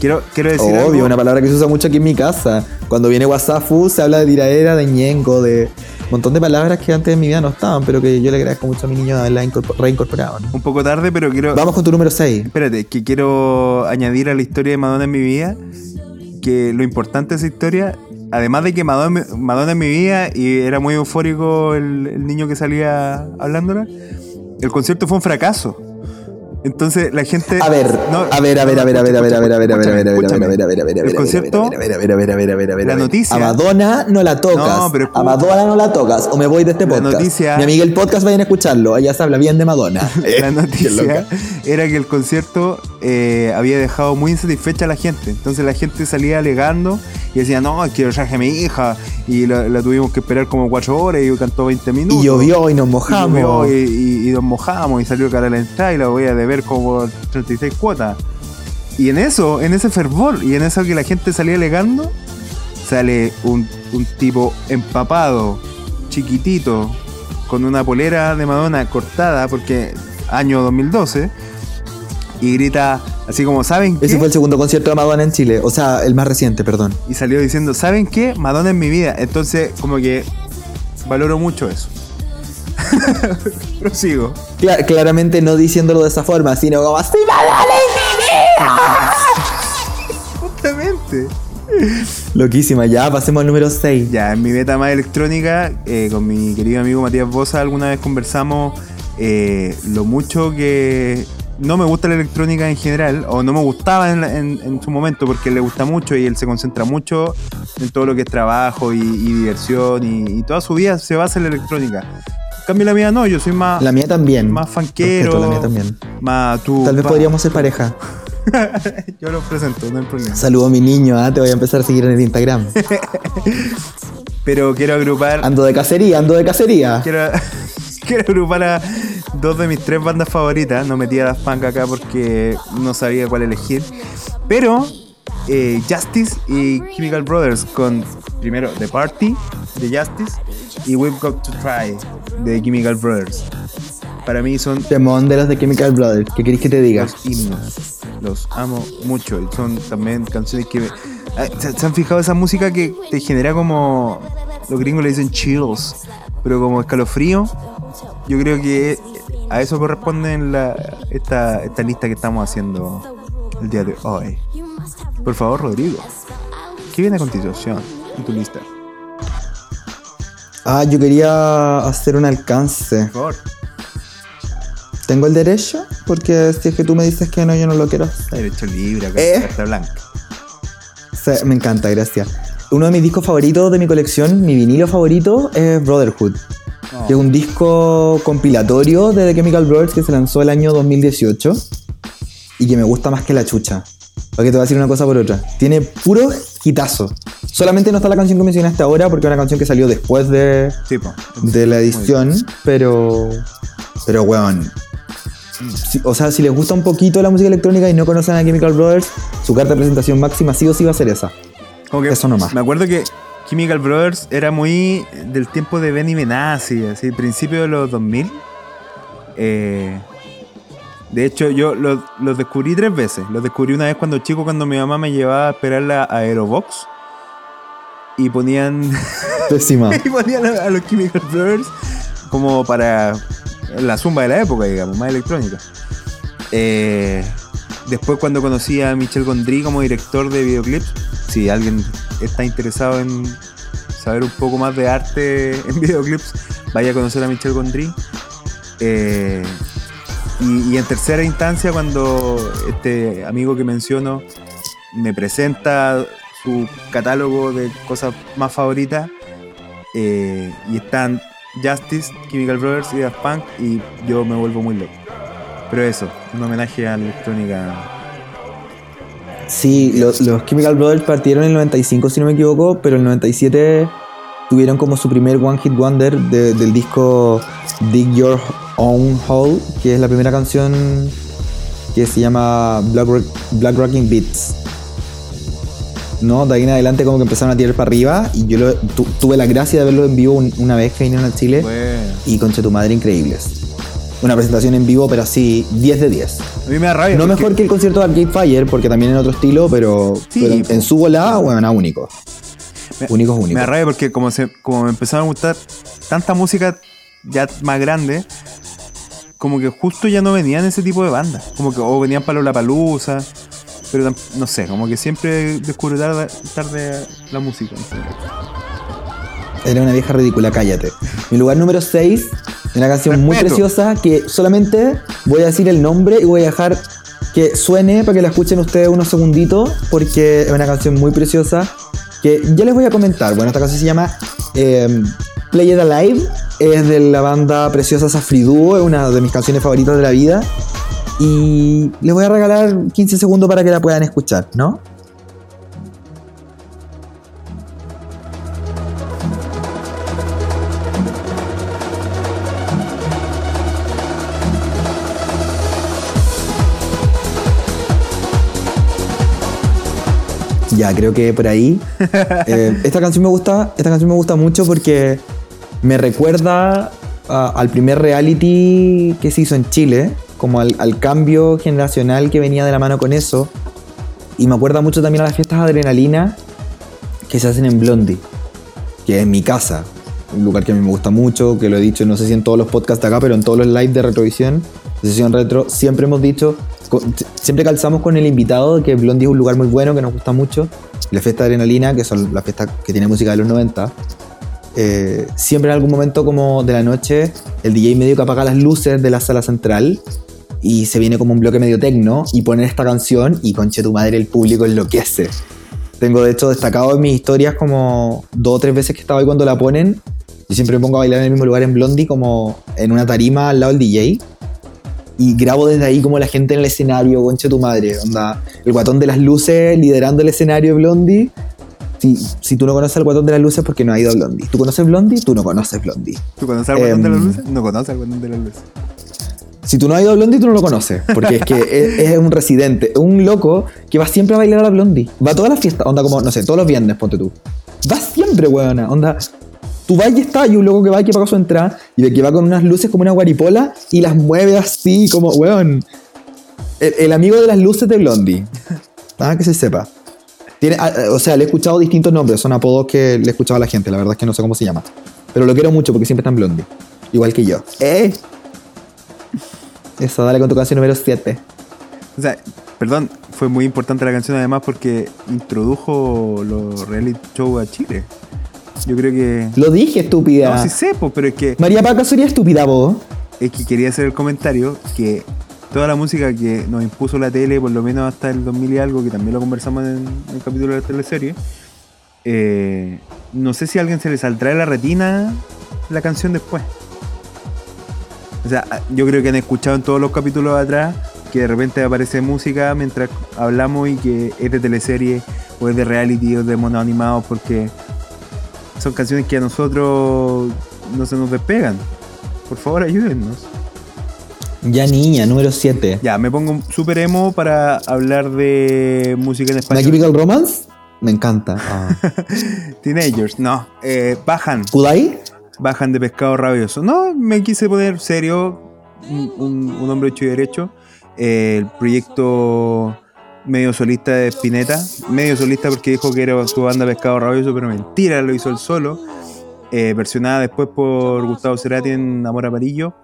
Quiero, quiero decir Obvio, algo. una palabra que se usa mucho aquí en mi casa. Cuando viene WhatsApp se habla de tiradera, de ñengo, de un montón de palabras que antes en mi vida no estaban, pero que yo le agradezco mucho a mi niño haberla incorpor- reincorporado. ¿no? Un poco tarde, pero quiero. Vamos con tu número 6. Espérate, que quiero añadir a la historia de Madonna en mi vida que lo importante de esa historia, además de que Madonna, Madonna en mi vida y era muy eufórico el, el niño que salía hablándola, el concierto fue un fracaso. Entonces la gente. A ver, a ver, a ver, a ver, a ver, a ver, a ver, a ver, a ver, a ver, a ver, a ver, a ver, a ver, a ver, a ver, a ver, a ver, El concierto, a ver, a ver, a ver, a ver, a ver, a ver, a ver, La a ver. noticia- A Madonna no la tocas. No, pero a Madonna no la tocas. O me voy de este La podcast. noticia- Mi amiga el podcast vayan a escucharlo. Allá se habla bien de Madonna. la noticia era que el concierto eh, había dejado muy insatisfecha a la gente. Entonces la gente salía alegando y decía, no, yo traje a mi hija y la, la tuvimos que esperar como cuatro horas y cantó 20 minutos. Y llovió y nos mojamos. Y, y- nos mojamos y salió cara a la entrada y la voy a deber como 36 cuotas. Y en eso, en ese fervor y en eso que la gente salía alegando, sale un, un tipo empapado, chiquitito, con una polera de Madonna cortada, porque año 2012, y grita así como, ¿saben qué? Ese fue el segundo concierto de Madonna en Chile. O sea, el más reciente, perdón. Y salió diciendo, ¿saben qué? Madonna es mi vida. Entonces, como que valoro mucho eso. <laughs> Prosigo. Cla- claramente no diciéndolo de esa forma, sino como así, Madonna <laughs> Justamente. Loquísima, ya pasemos al número 6. Ya, en mi beta más electrónica, eh, con mi querido amigo Matías Bosa, alguna vez conversamos eh, lo mucho que no me gusta la electrónica en general, o no me gustaba en, en- en su momento, porque le gusta mucho y él se concentra mucho en todo lo que es trabajo y, y diversión, y, y toda su vida se basa en la electrónica. Cambio, la mía no, yo soy más, La mía también. más fanquero, la mía también. más tú. Tal vez pa- podríamos ser pareja. <laughs> yo los presento, no hay problema. Saludo a mi niño, ¿ah? te voy a empezar a seguir en el Instagram. <laughs> Pero quiero agrupar. Ando de cacería, ando de cacería. quiero, <laughs> quiero agrupar a dos de mis tres bandas favoritas. No metí a Daft Punk acá porque no sabía cuál elegir. Pero eh, Justice y Chemical Brothers con primero The Party de Justice y We've Got to Try de Chemical Brothers. Para mí son Temón de los de Chemical Brothers. ¿Qué querés que te diga? los himnos. Los amo mucho. y Son también canciones que... me- Ah, ¿Se, han fijado esa música que te genera como... Los gringos le dicen chills, pero como escalofrío? Yo creo que a eso corresponde la, esta, esta lista que estamos haciendo el día de hoy. Por favor, Rodrigo. ¿Qué viene a continuación en tu lista? Ah, yo quería hacer un alcance. Por favor. ¿Tengo el derecho? Porque si es que tú me dices que no, yo no lo quiero hacer. Derecho libre, Eh. carta blanca. Se- me encanta, gracias. Uno de mis discos favoritos de mi colección, mi vinilo favorito, es Brotherhood. Que es un disco compilatorio de The Chemical Brothers que se lanzó el año 2018 y que me gusta más que la chucha. Porque te voy a decir una cosa por otra. Tiene puro hitazo. Solamente no está la canción que mencionaste ahora porque es una canción que salió después de, Sí, po. de la edición, pero. Pero, weón. si- o sea, si les gusta un poquito la música electrónica y no conocen a Chemical Brothers, su carta de presentación máxima sí o sí va a ser esa. Como que Eso nomás. Me acuerdo que Chemical Brothers era muy del tiempo de Benny Benassi, así, principio de los 2000. Eh, de hecho, yo los, los descubrí tres veces. Los descubrí una vez cuando chico, cuando mi mamá me llevaba a esperar la Aerobox. Y ponían, <laughs> Pésima. <laughs> y ponían a, a los Chemical Brothers como para la zumba de la época, digamos, más electrónica. Eh, después cuando conocí a Michel Gondry como director de videoclips, si alguien está interesado en saber un poco más de arte en videoclips, vaya a conocer a Michel Gondry. Eh, y, y en tercera instancia, cuando este amigo que menciono me presenta catálogo de cosas más favoritas, eh, y están Justice, Chemical Brothers y Daft Punk, y yo me vuelvo muy loco. Pero eso, un homenaje a la electrónica. Sí, los, Chemical Brothers partieron en el 95, si no me equivoco, pero el 97 tuvieron como su primer One Hit Wonder de- del disco Dig Your Own Hole, que es la primera canción que se llama Black, Black Rocking Beats. ¿No? De ahí en adelante como que empezaron a tirar para arriba y yo lo- tu- tuve la gracia de verlo en vivo un- una vez que vinieron a Chile Bueno. y concha tu madre increíbles. Una presentación en vivo, pero así 10 de 10. A mí me da rabia. No porque- mejor que el concierto de Arcade Fire, porque también en otro estilo, pero, Sí, pero en, su volada, bueno, único. Me- Únicos, Me únicos. da rabia porque como, se, como me empezaron a gustar tanta música ya más grande, como que justo ya no venían ese tipo de bandas. Como que o venían para la palusa, pero no sé, como que siempre descubrí tarde, tarde la música. Era una vieja ridícula, cállate. Mi lugar número 6, una canción muy preciosa que solamente voy a decir el nombre y voy a dejar que suene para que la escuchen ustedes unos segunditos porque es una canción muy preciosa que ya les voy a comentar. Bueno, esta canción se llama eh, Play It Alive, es de la banda preciosa Safri Duo, es una de mis canciones favoritas de la vida y les voy a regalar 15 segundos para que la puedan escuchar, ¿no? Ya, creo que por ahí. <laughs> Eh, esta canción me gusta. Esta canción me gusta mucho porque me recuerda a- al primer reality que se hizo en Chile, como al, al cambio generacional que venía de la mano con eso. Y me acuerda mucho también a las fiestas adrenalina que se hacen en Blondie, que es mi casa. Un lugar que a mí me gusta mucho, que lo he dicho, no sé si en todos los podcasts de acá, pero en todos los live de Retrovisión, de sesión retro, siempre hemos dicho, siempre calzamos con el invitado que Blondie es un lugar muy bueno, que nos gusta mucho. Y la fiesta de adrenalina, que son las fiestas que tiene música de los 90, eh, siempre en algún momento como de la noche, el DJ medio que apaga las luces de la sala central y se viene como un bloque medio tecno y ponen esta canción y conche tu madre el público enloquece. Tengo de hecho destacado en mis historias como dos o tres veces que estaba ahí cuando la ponen. Yo siempre me pongo a bailar en el mismo lugar en Blondie como en una tarima al lado del DJ. Y grabo desde ahí como la gente en el escenario, conche tu madre. Onda, el guatón de las luces liderando el escenario Blondie. Si, si tú no conoces al guatón de las luces, porque no has ido a Blondie. ¿Tú conoces Blondie? Tú no conoces Blondie. ¿Tú conoces al guatón de las Em, luces? No conoces al guatón de las luces. Si tú no has ido a Blondie, tú no lo conoces. Porque es que <laughs> es, es un residente, es un loco que va siempre a bailar a la Blondie. Va a todas las fiestas, onda como, no sé, todos los viernes, ponte tú. Va siempre, weona. Onda, tú vas y está, y un loco que va y que paga su entrada, y de que va con unas luces como una guaripola y las mueve así, como, weón. El, el amigo de las luces de Blondie. <laughs> Ah, que se sepa. Tiene, ah, eh, o sea, le he escuchado distintos nombres, son apodos que le he escuchado a la gente, la verdad es que no sé cómo se llama. Pero lo quiero mucho porque siempre está en Blondie. Igual que yo. ¡Eh! Eso, dale con tu canción número 7. O sea, perdón, fue muy importante la canción además porque introdujo los reality show a Chile. Yo creo que... Lo dije, estúpida. No, sí sé, pero es que, María Paca sería estúpida, vos. es que quería hacer el comentario que toda la música que nos impuso la tele, por lo menos hasta el 2000 y algo, que también lo conversamos en el capítulo de la teleserie, eh, no sé si a alguien se le saldrá de la retina la canción después. O sea, yo creo que han escuchado en todos los capítulos de atrás que de repente aparece música mientras hablamos y que es de teleserie o es de reality o de monos animados porque son canciones que a nosotros no se nos despegan. Por favor, ayúdennos. Ya niña, número 7. Ya, me pongo súper emo para hablar de música en ¿My español. Chemical Romance? Me encanta. <laughs> Ah. Teenagers, no. Eh, bajan, ¿Kudai? bajan de pescado rabioso. No, me quise poner serio, un, un- un hombre hecho y derecho. Eh, el proyecto medio solista de Spinetta. Medio solista porque dijo que era su banda Pescado Rabioso, pero mentira, lo hizo él solo. Eh, versionada después por Gustavo Cerati en Amor Amarillo.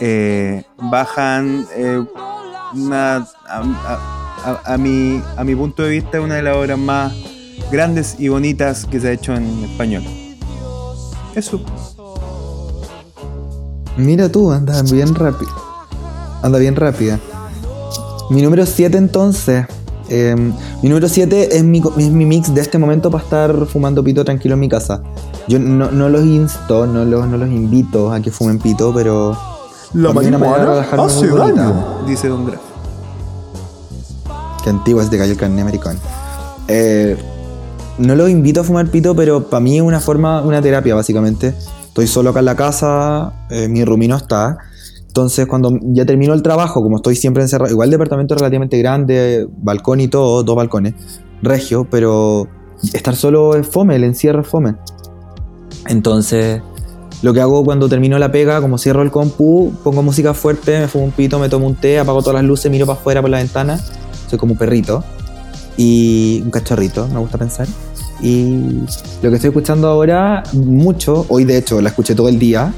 Eh, bajan eh, a, mi, a mi punto de vista, una de las obras más grandes y bonitas que se ha hecho en español. Eso. Mira tú, anda bien rápido. Anda bien rápida. Mi número 7 entonces. eh, mi número 7 es mi, es mi mix de este momento para estar fumando pito tranquilo en mi casa. Yo no, no los insto, no los, no los invito a que fumen pito, pero... La muy bonita. dice Don Graf. Que antiguo es de Gallo Carne Americano. Eh, no los invito a fumar pito, pero para mí es una forma, una terapia básicamente. Estoy solo acá en la casa, eh, mi rumino está. Entonces cuando ya termino el trabajo, como estoy siempre encerrado, igual el departamento es relativamente grande, balcón y todo, dos balcones, regio, pero estar solo es fome, el encierro es fome. Entonces, lo que hago cuando termino la pega, como cierro el compu, pongo música fuerte, me fumo un pito, me tomo un té, apago todas las luces, miro para afuera por la ventana, soy como un perrito y un cachorrito, me gusta pensar. Y lo que estoy escuchando ahora mucho, hoy de hecho la escuché todo el día,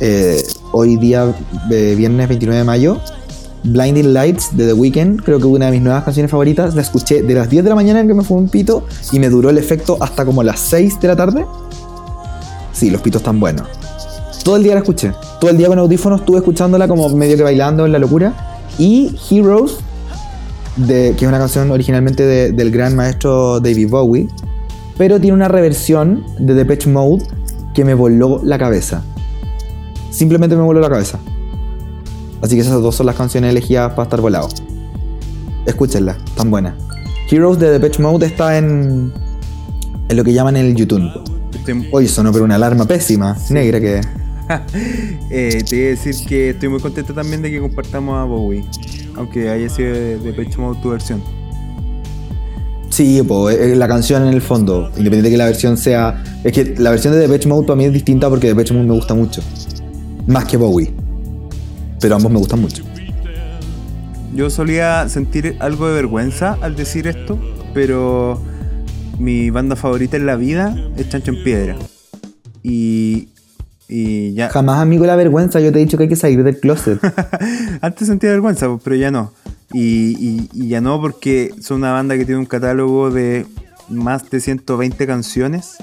eh, hoy día eh, viernes 29 de mayo, Blinding Lights de The Weeknd, creo que una de mis nuevas canciones favoritas, la escuché de las 10 de la mañana en que me fue un pito y me duró el efecto hasta como las 6 de la tarde. Sí, los pitos están buenos. Todo el día la escuché, todo el día con audífonos estuve escuchándola como medio que bailando en la locura. Y Heroes, de, que es una canción originalmente de- del gran maestro David Bowie, pero tiene una reversión de Depeche Mode que me voló la cabeza. Simplemente me voló la cabeza. Así que esas dos son las canciones elegidas para estar volado. Escúchenla, tan buenas. Heroes de Depeche Mode está en, en lo que llaman el YouTube. Estoy- Oye, sonó pero una alarma pésima, negra que... <laughs> eh, te iba a decir que estoy muy contento también de que compartamos a Bowie. Aunque haya sido de, de Pecho Mode tu versión. Sí, po, eh, la canción en el fondo, independiente de que la versión sea... Es que la versión de Depeche Mode para mí es distinta porque Depeche Mode me gusta mucho. Más que Bowie. Pero ambos me gustan mucho. Yo solía sentir algo de vergüenza al decir esto, pero mi banda favorita en la vida es Chancho en Piedra. Y, y ya. Jamás, amigo, la vergüenza. Yo te he dicho que hay que salir del closet. <laughs> Antes sentía vergüenza, pero ya no. Y, y- y ya no porque son una banda que tiene un catálogo de más de 120 canciones.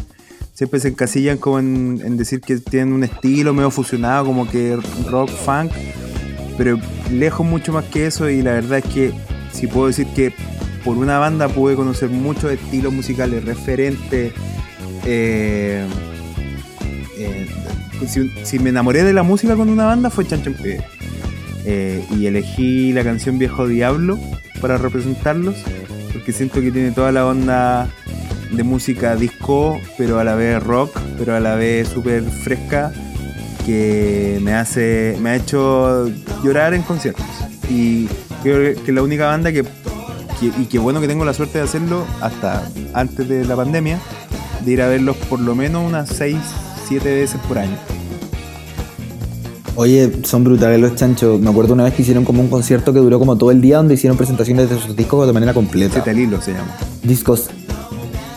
Siempre se encasillan como en, en decir que tienen un estilo medio fusionado, como que rock, funk. Pero lejos mucho más que eso y la verdad es que si puedo decir que por una banda pude conocer muchos estilos musicales referentes. eh, eh, si, me enamoré de la música con una banda fue Chancho en. Eh, y elegí la canción Viejo Diablo para representarlos, porque siento que tiene toda la onda de música disco, pero a la vez rock, pero a la vez súper fresca, que me hace me ha hecho llorar en conciertos. Y creo que la única banda que, que- y que bueno que tengo la suerte de hacerlo hasta antes de la pandemia, de ir a verlos por lo menos unas 6, 7 veces por año. Oye, son brutales los chanchos. Me acuerdo una vez que hicieron como un concierto que duró como todo el día donde hicieron presentaciones de sus discos de manera completa. Zeta Lilo se llama. Discos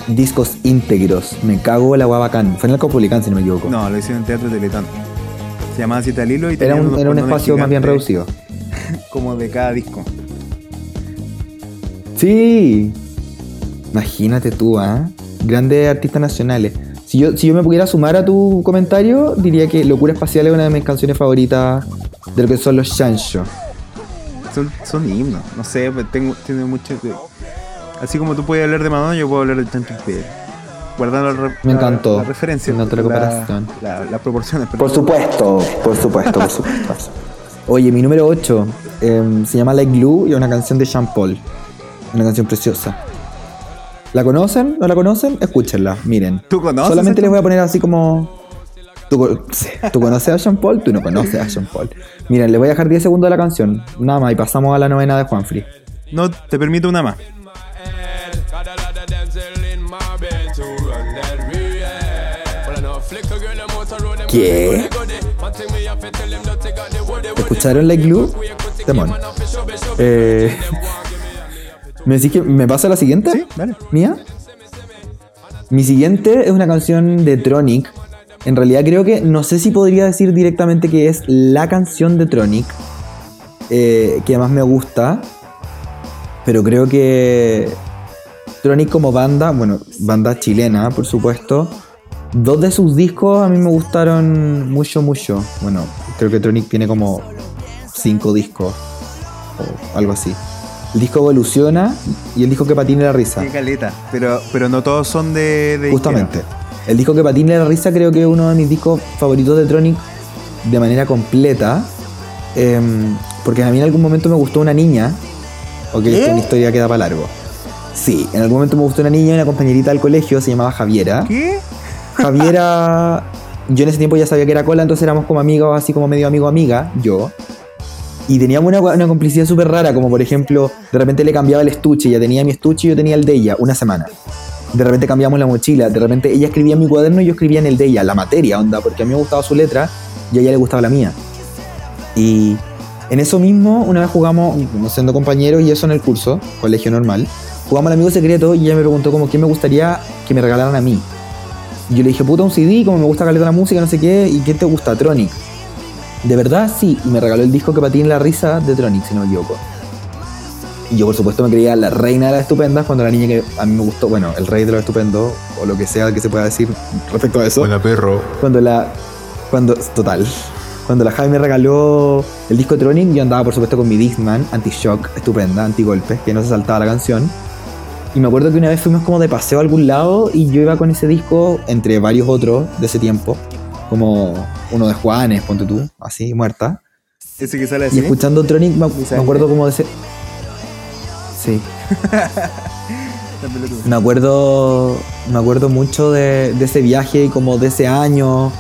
discos íntegros. Me cago la guava bacán. Fue en el Copulicán, si no me equivoco. No, lo hicieron en Teatro Teletón. Se llamaba Cita Lilo y era un, era un espacio más bien reducido. <laughs> Como de cada disco. Sí. Imagínate tú, ¿ah? Grandes artistas nacionales. Si yo, si yo me pudiera sumar a tu comentario, diría que Locura Espacial es una de mis canciones favoritas de lo que son los chanchos. Son, son himnos. No sé, tengo, mucho. de- Así como tú puedes hablar de Madonna, yo puedo hablar de Chancho. Guardando la, Me la- encantó. la referencia. Me encantó la comparación. la- las proporciones. Por supuesto, por supuesto, por supuesto. Oye, mi número 8 se llama Like Glue y es una canción de Sean Paul. Una canción preciosa. ¿La conocen? ¿No la conocen? Escúchenla, miren. ¿Tú conoces Solamente les voy a poner así como. ¿Tú, co- sí, ¿Tú conoces a Sean Paul? Tú no conoces a Sean Paul. Miren, les voy a dejar 10 segundos de la canción. Nada más, y pasamos a la novena de Juanfrey. No, te permito una más. ¿Qué? ¿Escucharon Like Glue? Temón. Eh, ¿Me decís que me pasa la siguiente? Sí, dale. ¿Mía? Mi siguiente es una canción de Tronic. En realidad creo que no sé si podría decir directamente que es la canción de Tronic eh, que más me gusta. Pero creo que Tronic como banda, bueno, banda chilena, por supuesto. Dos de sus discos a mí me gustaron mucho, mucho. Bueno, creo que Tronic tiene como cinco discos o algo así. El disco evoluciona y el disco que patine la risa. Qué caleta. Pero, pero no todos son de. de Justamente. izquierda. El disco que patine la risa creo que es uno de mis discos favoritos de Tronic de manera completa. Em, porque a mí en algún momento me gustó una niña. Ok, esta es una historia que da para largo. Sí, en algún momento me gustó una niña, una compañerita del colegio, se llamaba Javiera. ¿Qué? Javiera, yo en ese tiempo ya sabía que era cola, entonces éramos como amigos, así como medio amigo amiga, yo. Y teníamos una, una complicidad súper rara, como por ejemplo, de repente le cambiaba el estuche, ella tenía mi estuche y yo tenía el de ella, una semana. De repente cambiamos la mochila, de repente ella escribía en mi cuaderno y yo escribía en el de ella, la materia, onda, porque a mí me gustaba su letra y a ella le gustaba la mía. Y en eso mismo, una vez jugamos, siendo compañeros y eso en el curso, colegio normal, jugamos al amigo secreto y ella me preguntó como qué me gustaría que me regalaran a mí. Y yo le dije, puta, un CD, como me gusta caleta la música, no sé qué, ¿y qué te gusta? Tronic. De verdad, sí, y me regaló el disco que patina la risa de Tronic, si no me equivoco. Y yo, por supuesto, me creía la reina de las estupendas cuando la niña que a mí me gustó, bueno, el rey de los estupendos, o lo que sea que se pueda decir respecto a eso. Buena perro. Cuando la. Cuando. Total. Cuando la Javi me regaló el disco Tronic, yo andaba, por supuesto, con mi Discman, anti-shock, estupenda, anti-golpes, que no se saltaba la canción. Y me acuerdo que una vez fuimos como de paseo a algún lado y yo iba con ese disco, entre varios otros de ese tiempo, como uno de Juanes, ponte tú, así, muerta. Ese que sale Y escuchando Tronic me, acuerdo como de ese. Sí. <laughs> Me acuerdo. Me acuerdo mucho de, de ese viaje y como de ese año.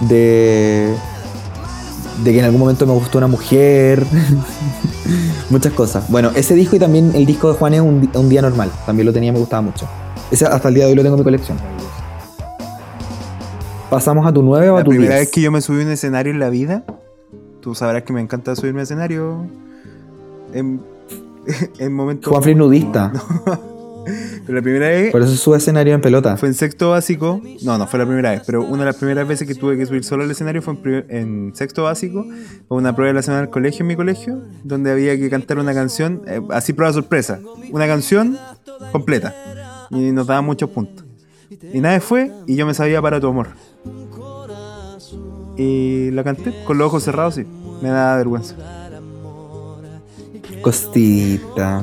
De. De que en algún momento me gustó una mujer. <laughs> Muchas cosas. Bueno, ese disco y también el disco de Juanes un, Di- un día normal. También lo tenía, me gustaba mucho. Ese hasta el día de hoy lo tengo en mi colección. Pasamos a tu 9 o a La tu primera 10. vez que yo me subí a un escenario en la vida, tú sabrás que me encanta subirme a escenario en, <laughs> en momentos. Juan nudista. <laughs> Pero la primera vez Por eso sube escenario en pelota. fue en sexto básico. No, no fue la primera vez, pero una de las primeras veces que tuve que subir solo al escenario fue en, en sexto básico. Fue una prueba de la semana del colegio en mi colegio, donde había que cantar una canción, eh, así prueba sorpresa. Una canción completa. Y nos daban muchos puntos. Y nadie fue, y yo me sabía para tu amor. Y la canté con los ojos cerrados, sí. Me da vergüenza. Costita.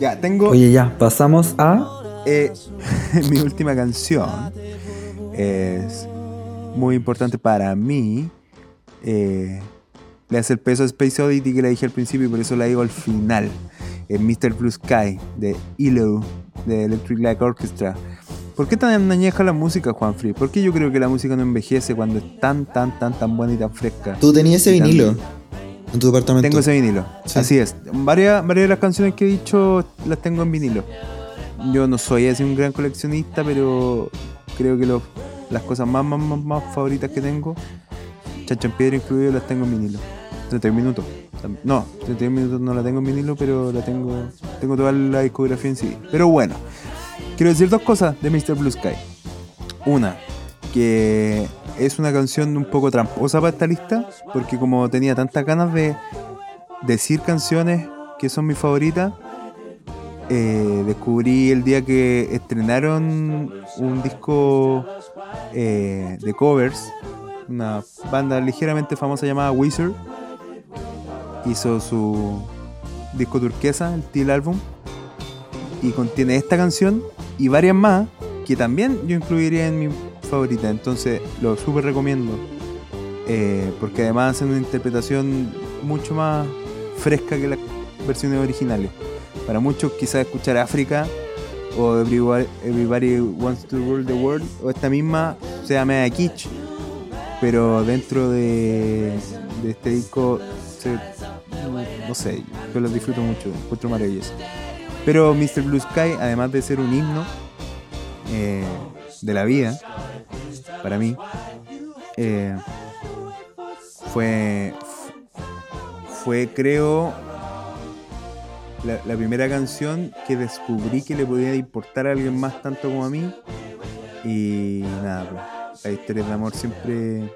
Ya, tengo. Oye, ya, pasamos a. Eh, <laughs> mi última canción es muy importante para mí. Eh, le hace el peso a Space Oddity que le dije al principio y por eso la digo al final. Es Mr. Blue Sky de ELO, de Electric Light Orchestra. ¿Por qué tan añeja la música, Juan Free? ¿Por qué yo creo que la música no envejece cuando es tan, tan, tan, tan buena y tan fresca? Tú tenías ese vinilo en tu departamento. Tengo ese vinilo. Sí. Así es. Varias, varias de las canciones que he dicho las tengo en vinilo. Yo no soy así un gran coleccionista, pero creo que los- las cosas más, más, más, más favoritas que tengo, Chacha en Piedra incluido, las tengo en vinilo. 31 minutos. No, 31 minutos no la tengo en vinilo, pero la tengo. Tengo toda la discografía en CD. Pero bueno, quiero decir dos cosas de Mr. Blue Sky. Una, que es una canción un poco tramposa para esta lista, porque como tenía tantas ganas de decir canciones que son mis favoritas, eh, descubrí el día que estrenaron un disco eh, de covers, una banda ligeramente famosa llamada Wizard, hizo su disco turquesa, el Teal Album, y contiene esta canción y varias más que también yo incluiría en mi favorita, entonces lo súper recomiendo. eh, porque además hacen una interpretación mucho más fresca que las versiones originales. Para muchos quizás escuchar África o Everybody, Wants to Rule the World o esta misma sea media kitsch, pero dentro de, de este disco no sé, yo los disfruto mucho, encuentro maravilloso. Pero Mr. Blue Sky, además de ser un himno eh, de la vida, para mí, eh, fue, fue creo, la, la primera canción que descubrí que le podía importar a alguien más tanto como a mí. Y nada, pues, las historias de amor siempre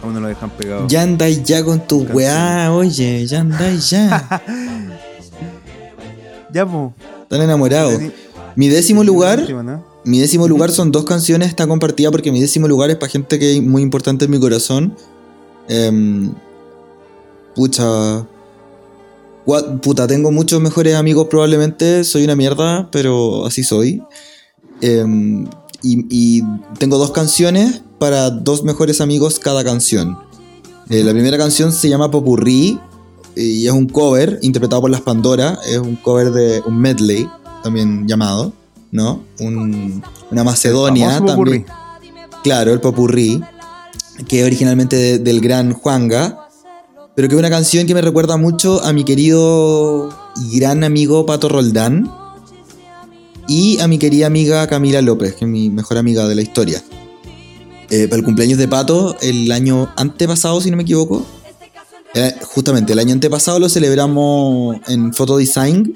a uno lo dejan pegado. Ya andáis ya con tu Canción. weá, oye, ya andáis ya. <laughs> Ya, pues. Están enamorados. Mi décimo lugar, mi décimo lugar son dos canciones, está compartida porque mi décimo lugar es para gente que es muy importante en mi corazón. Em, pucha. Puta, tengo muchos mejores amigos probablemente, soy una mierda, pero así soy. Em, y, y tengo dos canciones para dos mejores amigos cada canción. Eh, la primera canción se llama Popurrí y es un cover interpretado por las Pandora, es un cover de un medley, también llamado, ¿no? Un- una Macedonia famoso también. Claro, el popurrí, que es originalmente de- del gran Juanga, pero que es una canción que me recuerda mucho a mi querido y gran amigo Pato Roldán y a mi querida amiga Camila López, que es mi mejor amiga de la historia. Eh, para el cumpleaños de Pato, el año antepasado, si no me equivoco, justamente el año antepasado lo celebramos en Photodesign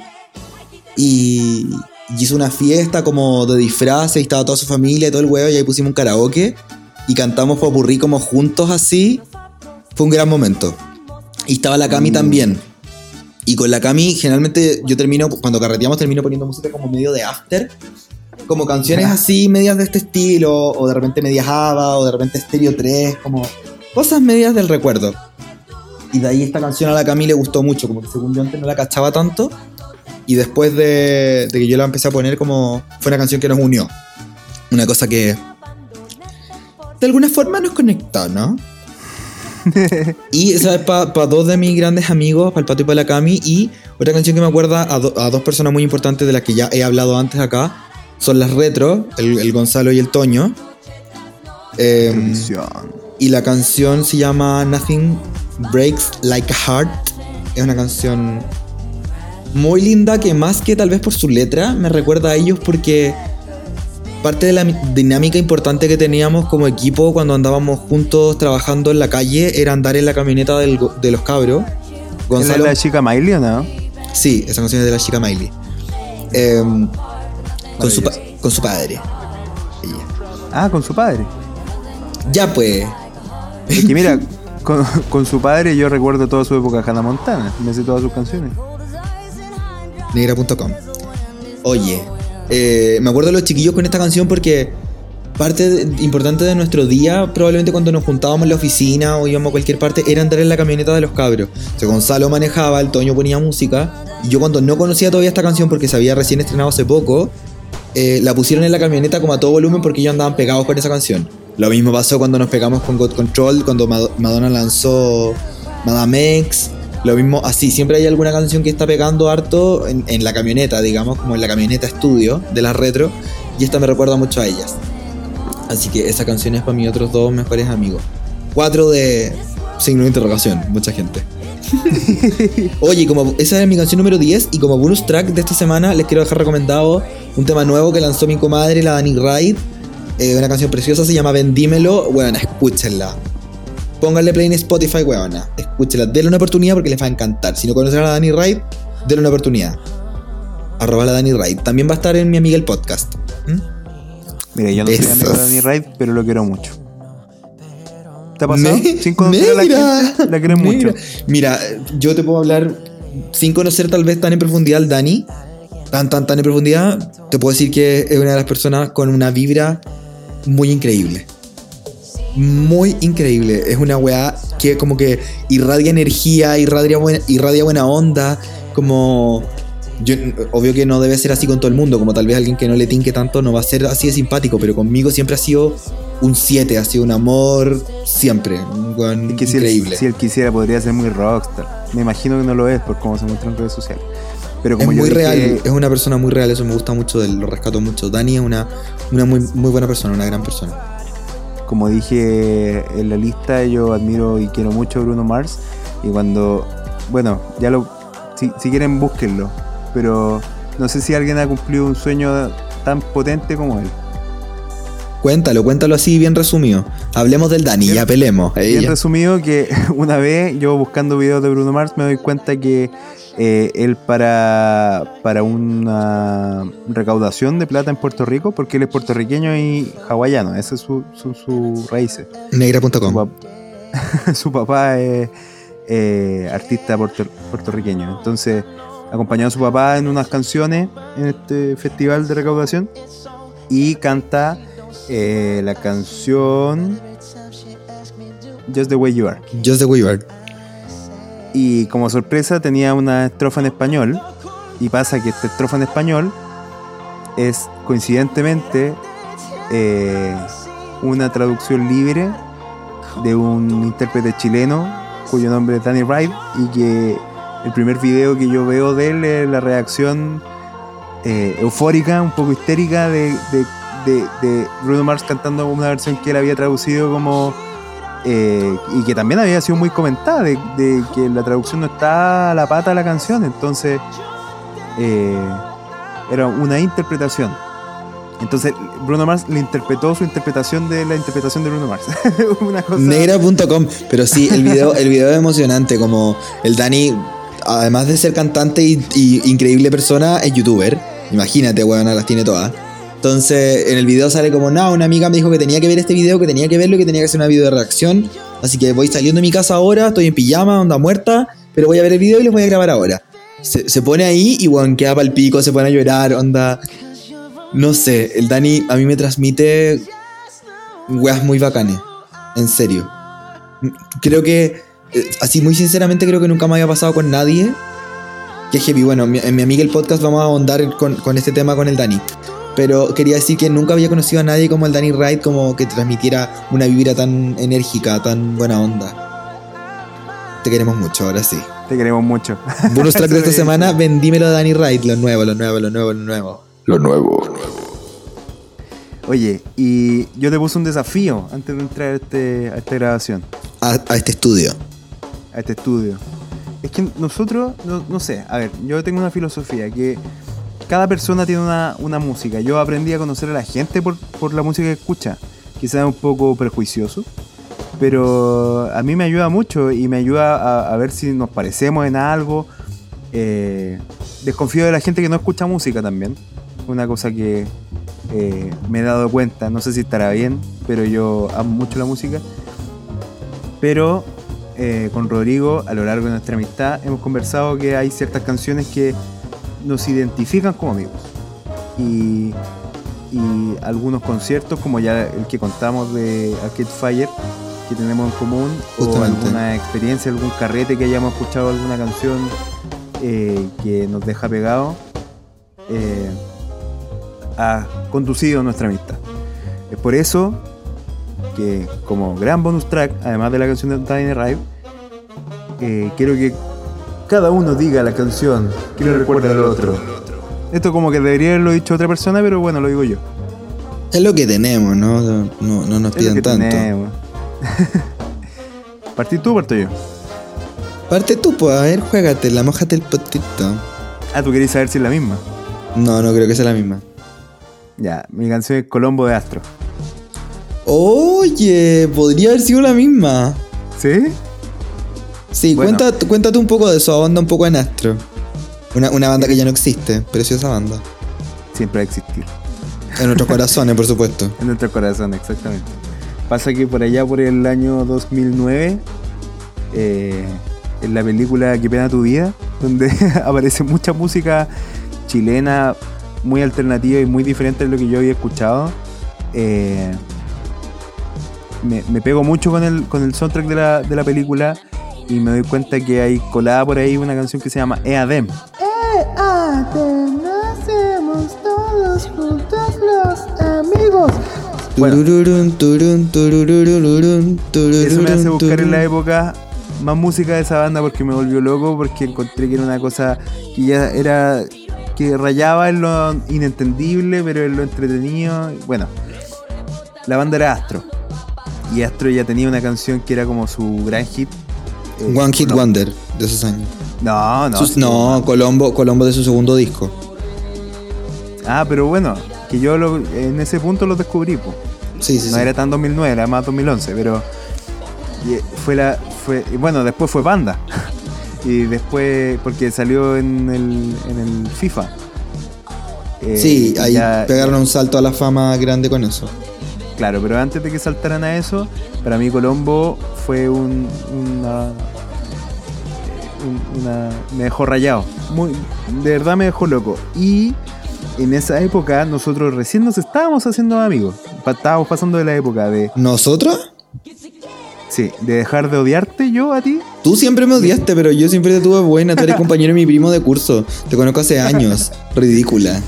y, y hizo una fiesta como de disfraces y estaba toda su familia y todo el huevo y ahí pusimos un karaoke y cantamos popurrí como juntos así. Fue un gran momento. Y estaba la Cami también. Y con la Cami generalmente yo termino, cuando carreteamos termino poniendo música como medio de after. Como canciones así, medias de este estilo, o de repente medias ABBA, o de repente Stereo 3, como cosas medias del recuerdo. Y de ahí esta canción a la Cami le gustó mucho, como que según yo antes no la cachaba tanto. Y después de, de que yo la empecé a poner, como fue una canción que nos unió. Una cosa que de alguna forma nos conectó, ¿no? <laughs> y esa es para dos de mis grandes amigos, para el Pato y para la Cami. Y otra canción que me acuerda a, do- a dos personas muy importantes de las que ya he hablado antes acá son las retro, el, el Gonzalo y el Toño. Televisión. Y la canción se llama Nothing Breaks Like a Heart. Es una canción muy linda que más que tal vez por su letra me recuerda a ellos porque parte de la mi- dinámica importante que teníamos como equipo cuando andábamos juntos trabajando en la calle era andar en la camioneta del go- de los cabros. ¿Esa es Gonzalo, la chica Miley o no? sí, esa canción es de la chica Miley. Em, con, su con su padre. Ella. Ah, con su padre. Ya pues, Es que mira, <laughs> con, con su padre yo recuerdo toda su época Hannah Montana. Me sé todas sus canciones. negra.com. Oye, eh, me acuerdo de los chiquillos con esta canción porque parte de- importante de nuestro día, probablemente cuando nos juntábamos en la oficina o íbamos a cualquier parte, era andar en la camioneta de los cabros. O sea, Gonzalo manejaba, el Toño ponía música, y yo cuando no conocía todavía esta canción porque se había recién estrenado hace poco, eh, la pusieron en la camioneta como a todo volumen porque ellos andaban pegados con esa canción. Lo mismo pasó cuando nos pegamos con God Control, cuando Mad- Madonna lanzó Madame X. Lo mismo, así, siempre hay alguna canción que está pegando harto en, en la camioneta, digamos, como en la camioneta estudio de las retro, y esta me recuerda mucho a ellas. Así que esa canción es para mis otros dos mejores amigos. Cuatro de signo de interrogación, mucha gente. <laughs> Oye, como esa es mi canción número 10 y como bonus track de esta semana les quiero dejar recomendado un tema nuevo que lanzó mi comadre, la Dani Ride. Eh, una canción preciosa, se llama Vendímelo. Bueno, escúchenla. Pónganle play en Spotify, weona. Escúchenla. Denle una oportunidad porque les va a encantar. Si no conocen a la Dani Ride, denle una oportunidad. Arroba la Dani Ride. También va a estar en mi amiga el podcast. ¿Mm? Mira, yo no soy Besos. amigo de Danny Raid, pero lo quiero mucho. ¿Te ha pasado? Sin conocer a la gente, la quieres mucho. negra. Mira, yo te puedo hablar sin conocer tal vez tan en profundidad al Dani. Tan, tan, tan en profundidad. Te puedo decir que es una de las personas con una vibra muy increíble. Muy increíble. Es una weá que como que irradia energía, irradia buena, irradia buena onda. Como... Yo, obvio que no debe ser así con todo el mundo, como tal vez alguien que no le tinque tanto no va a ser así de simpático, pero conmigo siempre ha sido un 7, ha sido un amor siempre, un Es que si él, increíble. si él quisiera podría ser muy rockstar. Me imagino que no lo es por cómo se muestra en redes sociales. Pero es yo muy dije, real, es una persona muy real, eso me gusta mucho lo rescato mucho. Dani es una, una muy, muy buena persona, una gran persona. como dije en la lista, yo admiro y quiero mucho a Bruno Mars. Y cuando, bueno, ya lo, si, si quieren búsquenlo. Pero no sé si alguien ha cumplido un sueño tan potente como él. Cuéntalo, cuéntalo así, bien resumido. Hablemos del Dani, Bien- ya pelemos. Bien resumido que <laughs> una vez yo buscando videos de Bruno Mars me doy cuenta que eh, él para, para una recaudación de plata en Puerto Rico, porque él es puertorriqueño y hawaiano, esas son su, su, sus raíces. Su, Negra.com. pap- <laughs> su papá es eh, artista puerto- puertorriqueño, entonces acompañó a su papá en unas canciones en este festival de recaudación y canta eh, la canción Just the Way You Are. Just the Weaver. Y como sorpresa tenía una estrofa en español. Y pasa que esta estrofa en español es coincidentemente eh, una traducción libre de un intérprete chileno cuyo nombre es Danny Wright y que el primer video que yo veo de él es la reacción eh, eufórica, un poco histérica de, de, Bruno Mars cantando una versión que él había traducido como... eh, y que también había sido muy comentada, de, que la traducción no está a la pata de la canción, entonces eh, era una interpretación. Entonces Bruno Mars le interpretó su interpretación de la interpretación de Bruno Mars. <laughs> Negra.com. Pero sí, el video, el video es emocionante. Como el Dani, además de ser cantante y, y increíble persona, es youtuber. Imagínate, weón, las tiene todas. Entonces, en el video sale como, no, una amiga me dijo que tenía que ver este video, que tenía que verlo, que tenía que hacer una video de reacción. Así que voy saliendo de mi casa ahora, estoy en pijama, onda muerta, pero voy a ver el video y lo voy a grabar ahora. Se, se pone ahí y, weón, queda pa'l pico, se pone a llorar, onda. No sé, el Dani a mí me transmite weas muy bacanes. En serio. Creo que, eh, así muy sinceramente, creo que nunca me había pasado con nadie. Que heavy. Bueno, en mi amiga el podcast vamos a ahondar con, con este tema con el Dani. Pero quería decir que nunca había conocido a nadie como el Dani Wright, como que transmitiera una vibra tan enérgica, tan buena onda. Te queremos mucho, ahora sí. Te queremos mucho. <laughs> Bonus track de esta semana, vendímelo a Danny Wright, lo nuevo, lo nuevo, lo nuevo, lo nuevo. Lo nuevo. Oye, y yo te puse un desafío antes de entrar a, este, a esta grabación, A, a este estudio. a este estudio. Es que nosotros, no, no sé, a ver, yo tengo una filosofía que cada persona tiene una, una música. Yo aprendí a conocer a la gente por, por la música que escucha. Quizás es un poco prejuicioso, pero a mí me ayuda mucho y me ayuda a, a ver si nos parecemos en algo. Eh, desconfío de la gente que no escucha música también. Una cosa que eh, me he dado cuenta, no sé si estará bien, pero yo amo mucho la música. Pero eh, con Rodrigo, a lo largo de nuestra amistad, hemos conversado que hay ciertas canciones que nos identifican como amigos. Y, y algunos conciertos, como ya el que contamos de Arcade Fire, que tenemos en común, o alguna experiencia, algún carrete que hayamos escuchado alguna canción eh, que nos deja pegado, eh, ha conducido nuestra amistad. Es por eso que como gran bonus track, además de la canción de Tiny Rive, eh, quiero que cada uno diga la canción que le recuerda al otro. Esto como que debería haberlo dicho otra persona, pero bueno, lo digo yo. Es lo que tenemos, ¿no? No, no nos Es lo pidan que tanto. tenemos. <laughs> ¿Partí tú o parto yo? Parte tú, pues, a ver, juégatela, mojate el potito. Ah, tú querías saber si es la misma. No, no creo que sea la misma. Ya, mi canción es Colombo de Astro. Oye, podría haber sido la misma. ¿Sí? Sí, Bueno. cuenta, cuéntate un poco de eso, onda un poco en Astro. Una, una banda que ya no existe, preciosa banda. Siempre va a existir. En nuestros corazones, por supuesto. <laughs> En nuestro corazón, exactamente. Pasa que por allá, por el año 2009, eh, en la película Qué pena tu vida, donde <laughs> aparece mucha música chilena muy alternativa y muy diferente de lo que yo había escuchado, eh, me, me pego mucho con el, con el soundtrack de la, de la película y me doy cuenta que hay colada por ahí una canción que se llama Eadem. Bueno. Turururun, turun, tururururun, Eso me hace buscar en la época más música de esa banda porque me volvió loco, porque encontré que era una cosa que ya era que rayaba en lo inentendible, pero en lo entretenido. Bueno, la banda era Astro. Y Astro ya tenía una canción que era como su gran hit. Eh, One Hit Wonder de esos años. No, no. Sus- no, Colombo, Colombo de su segundo disco. Ah, pero bueno, que yo lo- en ese punto lo descubrí. po. Sí, sí, no sí. era tan 2009, era más 2011, pero eh, fue la fue bueno, después fue Panda. <laughs> y después porque salió en el, en el FIFA. Eh, Sí, ahí ya- pegaron un salto a la fama grande con eso. Claro, pero antes de que saltaran a eso, para mí Colombo fue un una, un- una me dejó rayado. Muy, de verdad me dejó loco. Y en esa época nosotros recién nos estábamos haciendo amigos. Estábamos pasando de la época de ¿Nosotros? Sí, de dejar de odiarte yo a ti. Tú siempre me odiaste, pero yo siempre te tuve buena. Tú eres <laughs> compañero de mi primo de curso. Te conozco hace años. Ridícula.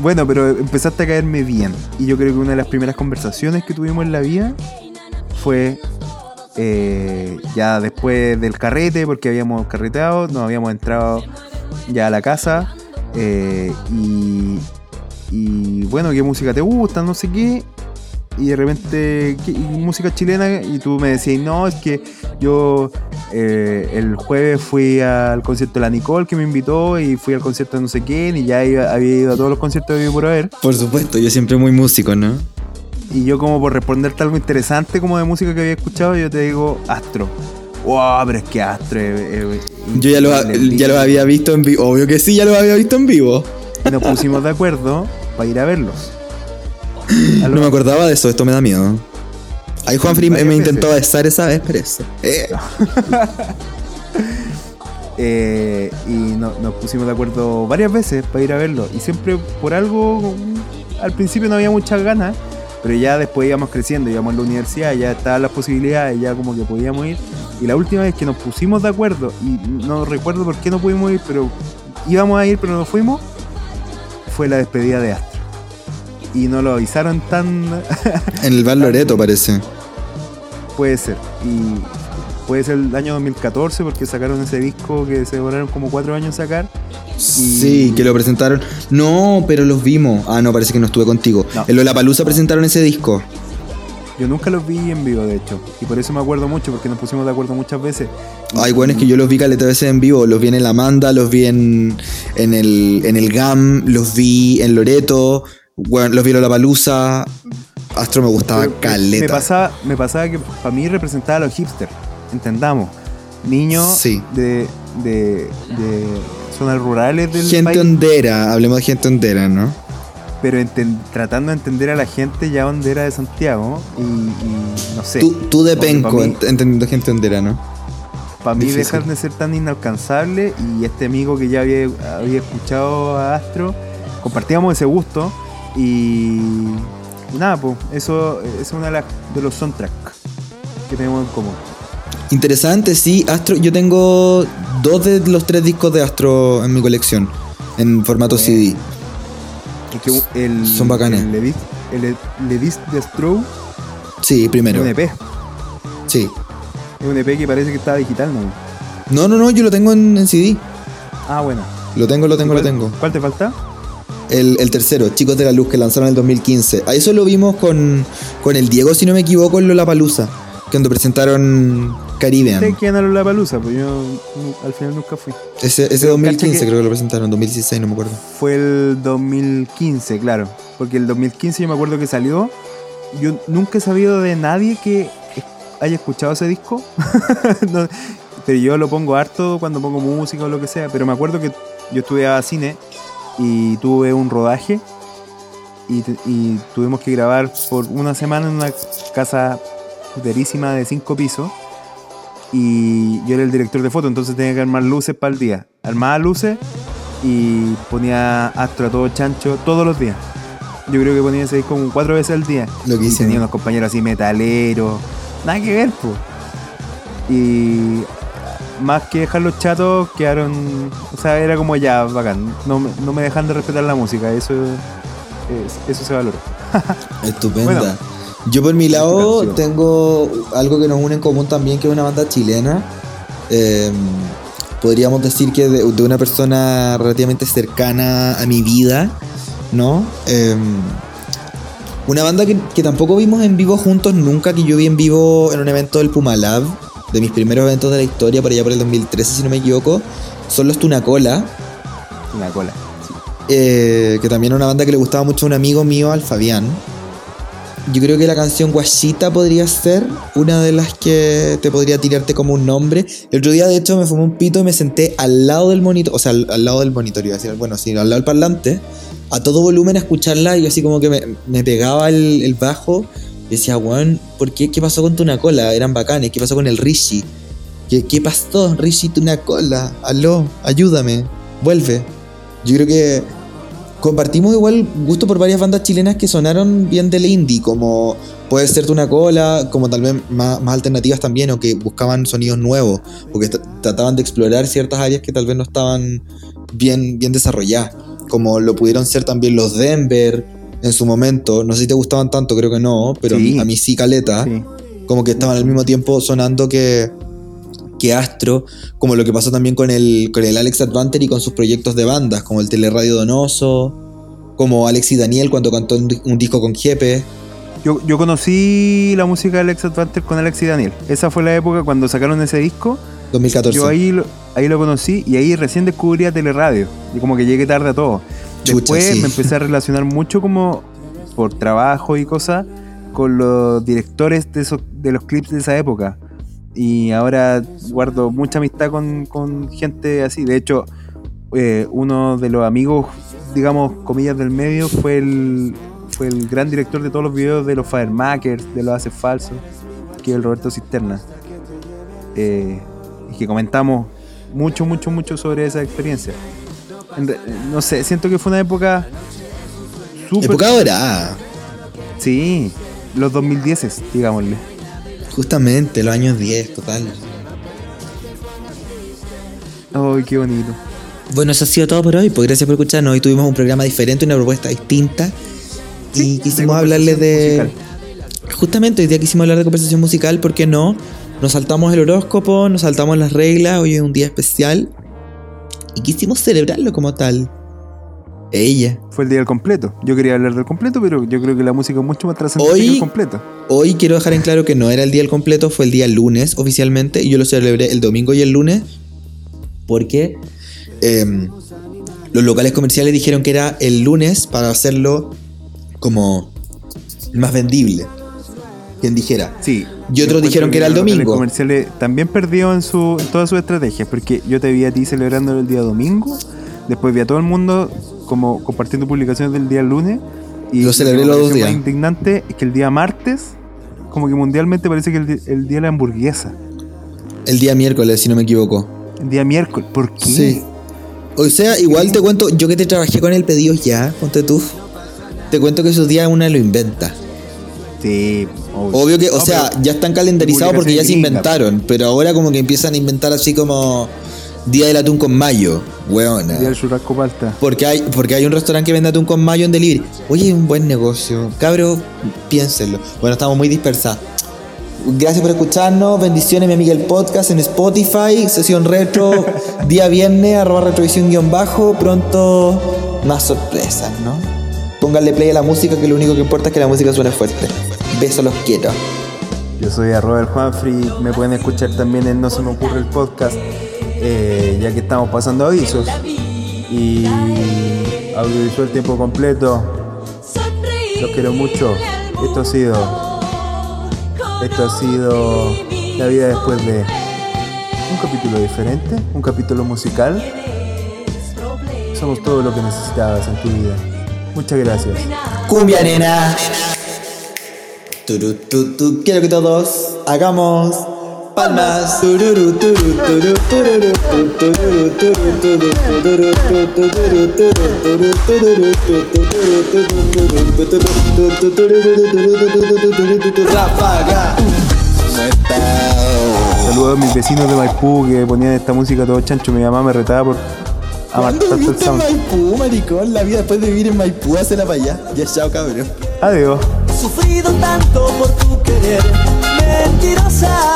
Bueno, pero empezaste a caerme bien. Y yo creo que una de las primeras conversaciones que tuvimos en la vida fue eh, ya después del carrete, porque habíamos carreteado, nos habíamos entrado ya a la casa Eh, y, y bueno, ¿qué música te gusta? No sé qué. Y de repente, ¿qué- y música chilena, y tú me decías, no, es que yo eh, el jueves fui al concierto de la Nicole que me invitó y fui al concierto de no sé quién y ya iba- había ido a todos los conciertos de por haber. Por supuesto, yo siempre muy músico, ¿no? Y yo como por responderte algo interesante como de música que había escuchado, yo te digo Astro. Wow, pero es que Astro es- es- Yo ya lo, ya lo había visto en vivo. Obvio que sí, ya lo había visto en vivo. Y nos pusimos de acuerdo para ir a verlos. <gasps> No me acordaba de eso, esto me da miedo. Ahí Juan me, me intentó besar esa vez, pero eso. Eh, <laughs> Eh, y no- nos pusimos de acuerdo varias veces para ir a verlo. Y siempre por algo, al principio no había muchas ganas, pero ya después íbamos creciendo, íbamos a la universidad, ya estaban las posibilidades, ya como que podíamos ir. Y la última vez que nos pusimos de acuerdo, y no recuerdo por qué no pudimos ir, pero íbamos a ir, pero no fuimos, fue la despedida de Astro. Y no lo avisaron tan... <laughs> en el Bar Loreto parece. puede ser. Y puede ser el año 2014 porque sacaron ese disco que se demoraron como cuatro años en sacar. Sí, que lo presentaron. No, pero los vimos. Ah, no, parece que no estuve contigo. No. En Lollapalooza presentaron ese disco. Yo nunca los vi en vivo, de hecho. Y por eso me acuerdo mucho, porque nos pusimos de acuerdo muchas veces. Ay, bueno, es que yo los vi caleta veces en vivo. Los vi en el Amanda, los vi en, en, el, en el GAM, los vi en Loreto, bueno, los vi en Lollapalooza. Astro me gustaba Pero caleta. Me pasaba, me pasaba que para mí representaba a los hipsters. Entendamos. Niños Sí. de, de, de zonas rurales del Gente país. hondera, hablemos de gente hondera, ¿no? Pero tratando de entender a la gente ya hondera de Santiago. Y, y no sé. Tú, tú de penco, mí- entendiendo gente hondera, ¿no? Para mí dejar de ser tan inalcanzable y este amigo que ya había, había escuchado a Astro, compartíamos ese gusto y, y nada, pues eso es uno de, los soundtracks que tenemos en común. Interesante, sí. Astro, yo tengo dos de los tres discos de Astro en mi colección, en formato. CD. Es el, Son bacanes. El Levis, el Levis de Astro Sí, es primero. un EP. Es Sí. un EP que parece que está digital, ¿no? No, no, no, yo lo tengo en, en CD. Ah, bueno. Lo tengo, lo tengo, lo ¿Cuál- tengo. ¿Cuál te falta? El, el tercero, Chicos de la Luz, que lanzaron en el 2015. A eso lo vimos con, con el Diego, si no me equivoco, en Lollapalooza. Cuando presentaron Caribbean. Ustedes quieren a la palusa, pues yo al final nunca fui. Ese, ese Pero 2015 cacha que- creo que lo presentaron, 2016, no me acuerdo. Fue el 2015, claro. Porque el 2015 yo me acuerdo que salió. Yo nunca he sabido de nadie que haya escuchado ese disco. <laughs> No, pero yo lo pongo harto cuando pongo música o lo que sea. Pero me acuerdo que yo estudiaba cine y tuve un rodaje. Y, tuvimos que grabar por una semana en una casa puterísima de cinco pisos. Y yo era el director de foto, entonces tenía que armar luces para el día. Armaba luces y ponía astro a todo chancho todos los días. Yo creo que ponía ese disco como cuatro veces al día. Loquísimo. Y tenía unos compañeros así metaleros. Nada que ver, pues. Y más que dejarlos chatos, quedaron. O sea, era como ya, bacán. No, me- no me dejan de respetar la música. Eso, es- eso se valora. <laughs> Estupenda. Bueno. Yo por mi lado tengo algo que nos une en común también, que es una banda chilena. Eh, podríamos decir que de, de una persona relativamente cercana a mi vida, ¿no? Eh, una banda que, que tampoco vimos en vivo juntos nunca, que yo vi en vivo en un evento del Puma Lab, de mis primeros eventos de la historia, por allá por el 2013, si no me equivoco, son los Tunacola. La cola. sí. Eh, que también era una banda que le gustaba mucho a un amigo mío, al Fabián. Yo creo que la canción Guachita podría ser una de las que te podría tirarte como un nombre. El otro día, de hecho, me fumé un pito y me senté al lado del monitor, o sea, al, al lado del monitor, iba a decir, bueno, sí, al lado del parlante, a todo volumen a escucharla y así como que me, me pegaba el, el bajo decía, weón, ¿por qué? ¿Qué pasó con Tunacola? Eran bacanes, ¿qué pasó con el Rishi? ¿Qué, qué pasó, Rishi Tunacola? Aló, ayúdame, vuelve. Yo creo que compartimos igual gusto por varias bandas chilenas que sonaron bien del indie, como puede ser Tunacola, como tal vez más, más alternativas también, o que buscaban sonidos nuevos, o que tra- trataban de explorar ciertas áreas que tal vez no estaban bien, bien desarrolladas, como lo pudieron ser también los Denver en su momento, no sé si te gustaban tanto, creo que no, pero a mí- Sí. a mí sí caleta Sí. como que estaban al mismo tiempo sonando que que Astro, como lo que pasó también con el, con el Alex Advanter y con sus proyectos de bandas, como el Teleradio Donoso, como Alex y Daniel cuando cantó un disco con Jepe. Yo, yo conocí la música de Alex Advanter con Alex y Daniel. Esa fue la época cuando sacaron ese disco. 2014. Yo ahí lo, ahí lo conocí y ahí recién descubrí a Teleradio. Y como que llegué tarde a todo. Chucha, Después sí. me empecé a relacionar mucho como por trabajo y cosas con los directores de, esos, de los clips de esa época. Y ahora guardo mucha amistad con, con gente así. De hecho, eh, uno de los amigos, digamos, comillas del medio, fue el, fue el gran director de todos los videos de los Firemakers, de los Haces Falsos, que es el Roberto Cisterna. Eh, y que comentamos mucho, mucho, mucho sobre esa experiencia. No sé, siento que fue una época súper... Época dorada. Sí, los 2010, digámosle. Justamente, los años 10, total. Ay, qué bonito. Bueno, eso ha sido todo por hoy. Pues gracias por escucharnos. Hoy tuvimos un programa diferente, una propuesta distinta. Sí, y de quisimos hablarles de. Justamente hoy día quisimos hablar de conversación musical, ¿por qué no? Nos saltamos el horóscopo, nos saltamos las reglas. Hoy es un día especial. Y quisimos celebrarlo como tal. Ella. Fue el día del completo. Yo quería hablar del completo, pero yo creo que la música es mucho más trascendente Hoy- que el completo. Hoy quiero dejar en claro que no era el día del completo, fue el día lunes oficialmente. Y yo lo celebré el domingo y el lunes. Porque em, los locales comerciales dijeron que era el lunes para hacerlo como más vendible. Quien dijera. Sí. Y otros dijeron que era el los domingo. comerciales también perdió en, su, en todas sus estrategias, porque yo te vi a ti celebrando el día domingo, después vi a todo el mundo como compartiendo publicaciones del día lunes. Y Lo celebré los dos días. indignante es que el día martes, como que mundialmente parece que el, el día de la hamburguesa. El día miércoles, si no me equivoco. El día miércoles. ¿Por qué? Sí. O sea, igual te cuento, yo que te trabajé con el pedido ya, ponte tú. Te cuento que esos días una lo inventa. Sí, Obvio que, o No, sea, ya están calendarizados porque ya se inventaron, pero ahora como que empiezan a inventar así como Día del Atún con Mayo, weona. Día del churrasco palta. Porque hay, porque hay un restaurante que vende atún con mayo en delivery. Oye, es un buen negocio. Cabro, piénsenlo. Bueno, estamos muy dispersados. Gracias por escucharnos. Bendiciones, mi amiga el podcast en Spotify. Sesión retro. <laughs> día viernes, arroba retrovisión guion bajo. Pronto más sorpresas, ¿no? Pónganle play a la música, que lo único que importa es que la música suene fuerte. Besos, los quiero. Yo soy el Juanfrey, me pueden escuchar también en No Se Me Ocurre el Podcast, eh, ya que estamos pasando avisos. Y audiovisual tiempo completo, los quiero mucho. Esto ha sido, esto ha sido la vida después de un capítulo diferente, un capítulo musical. Somos todo lo que necesitabas en tu vida. Muchas gracias. Cumbia nena. Quiero que todos hagamos palmas. Saludos a mis vecinos de Maipú que ponían esta música todo chancho. Mi mamá me retaba por a ¿Cuándo viviste en Maipú, maricón? La vida después de vivir en Maipú, hacela para allá. Ya, chao, cabrón. Adiós. Sufrido tanto por tu querer, mentirosa.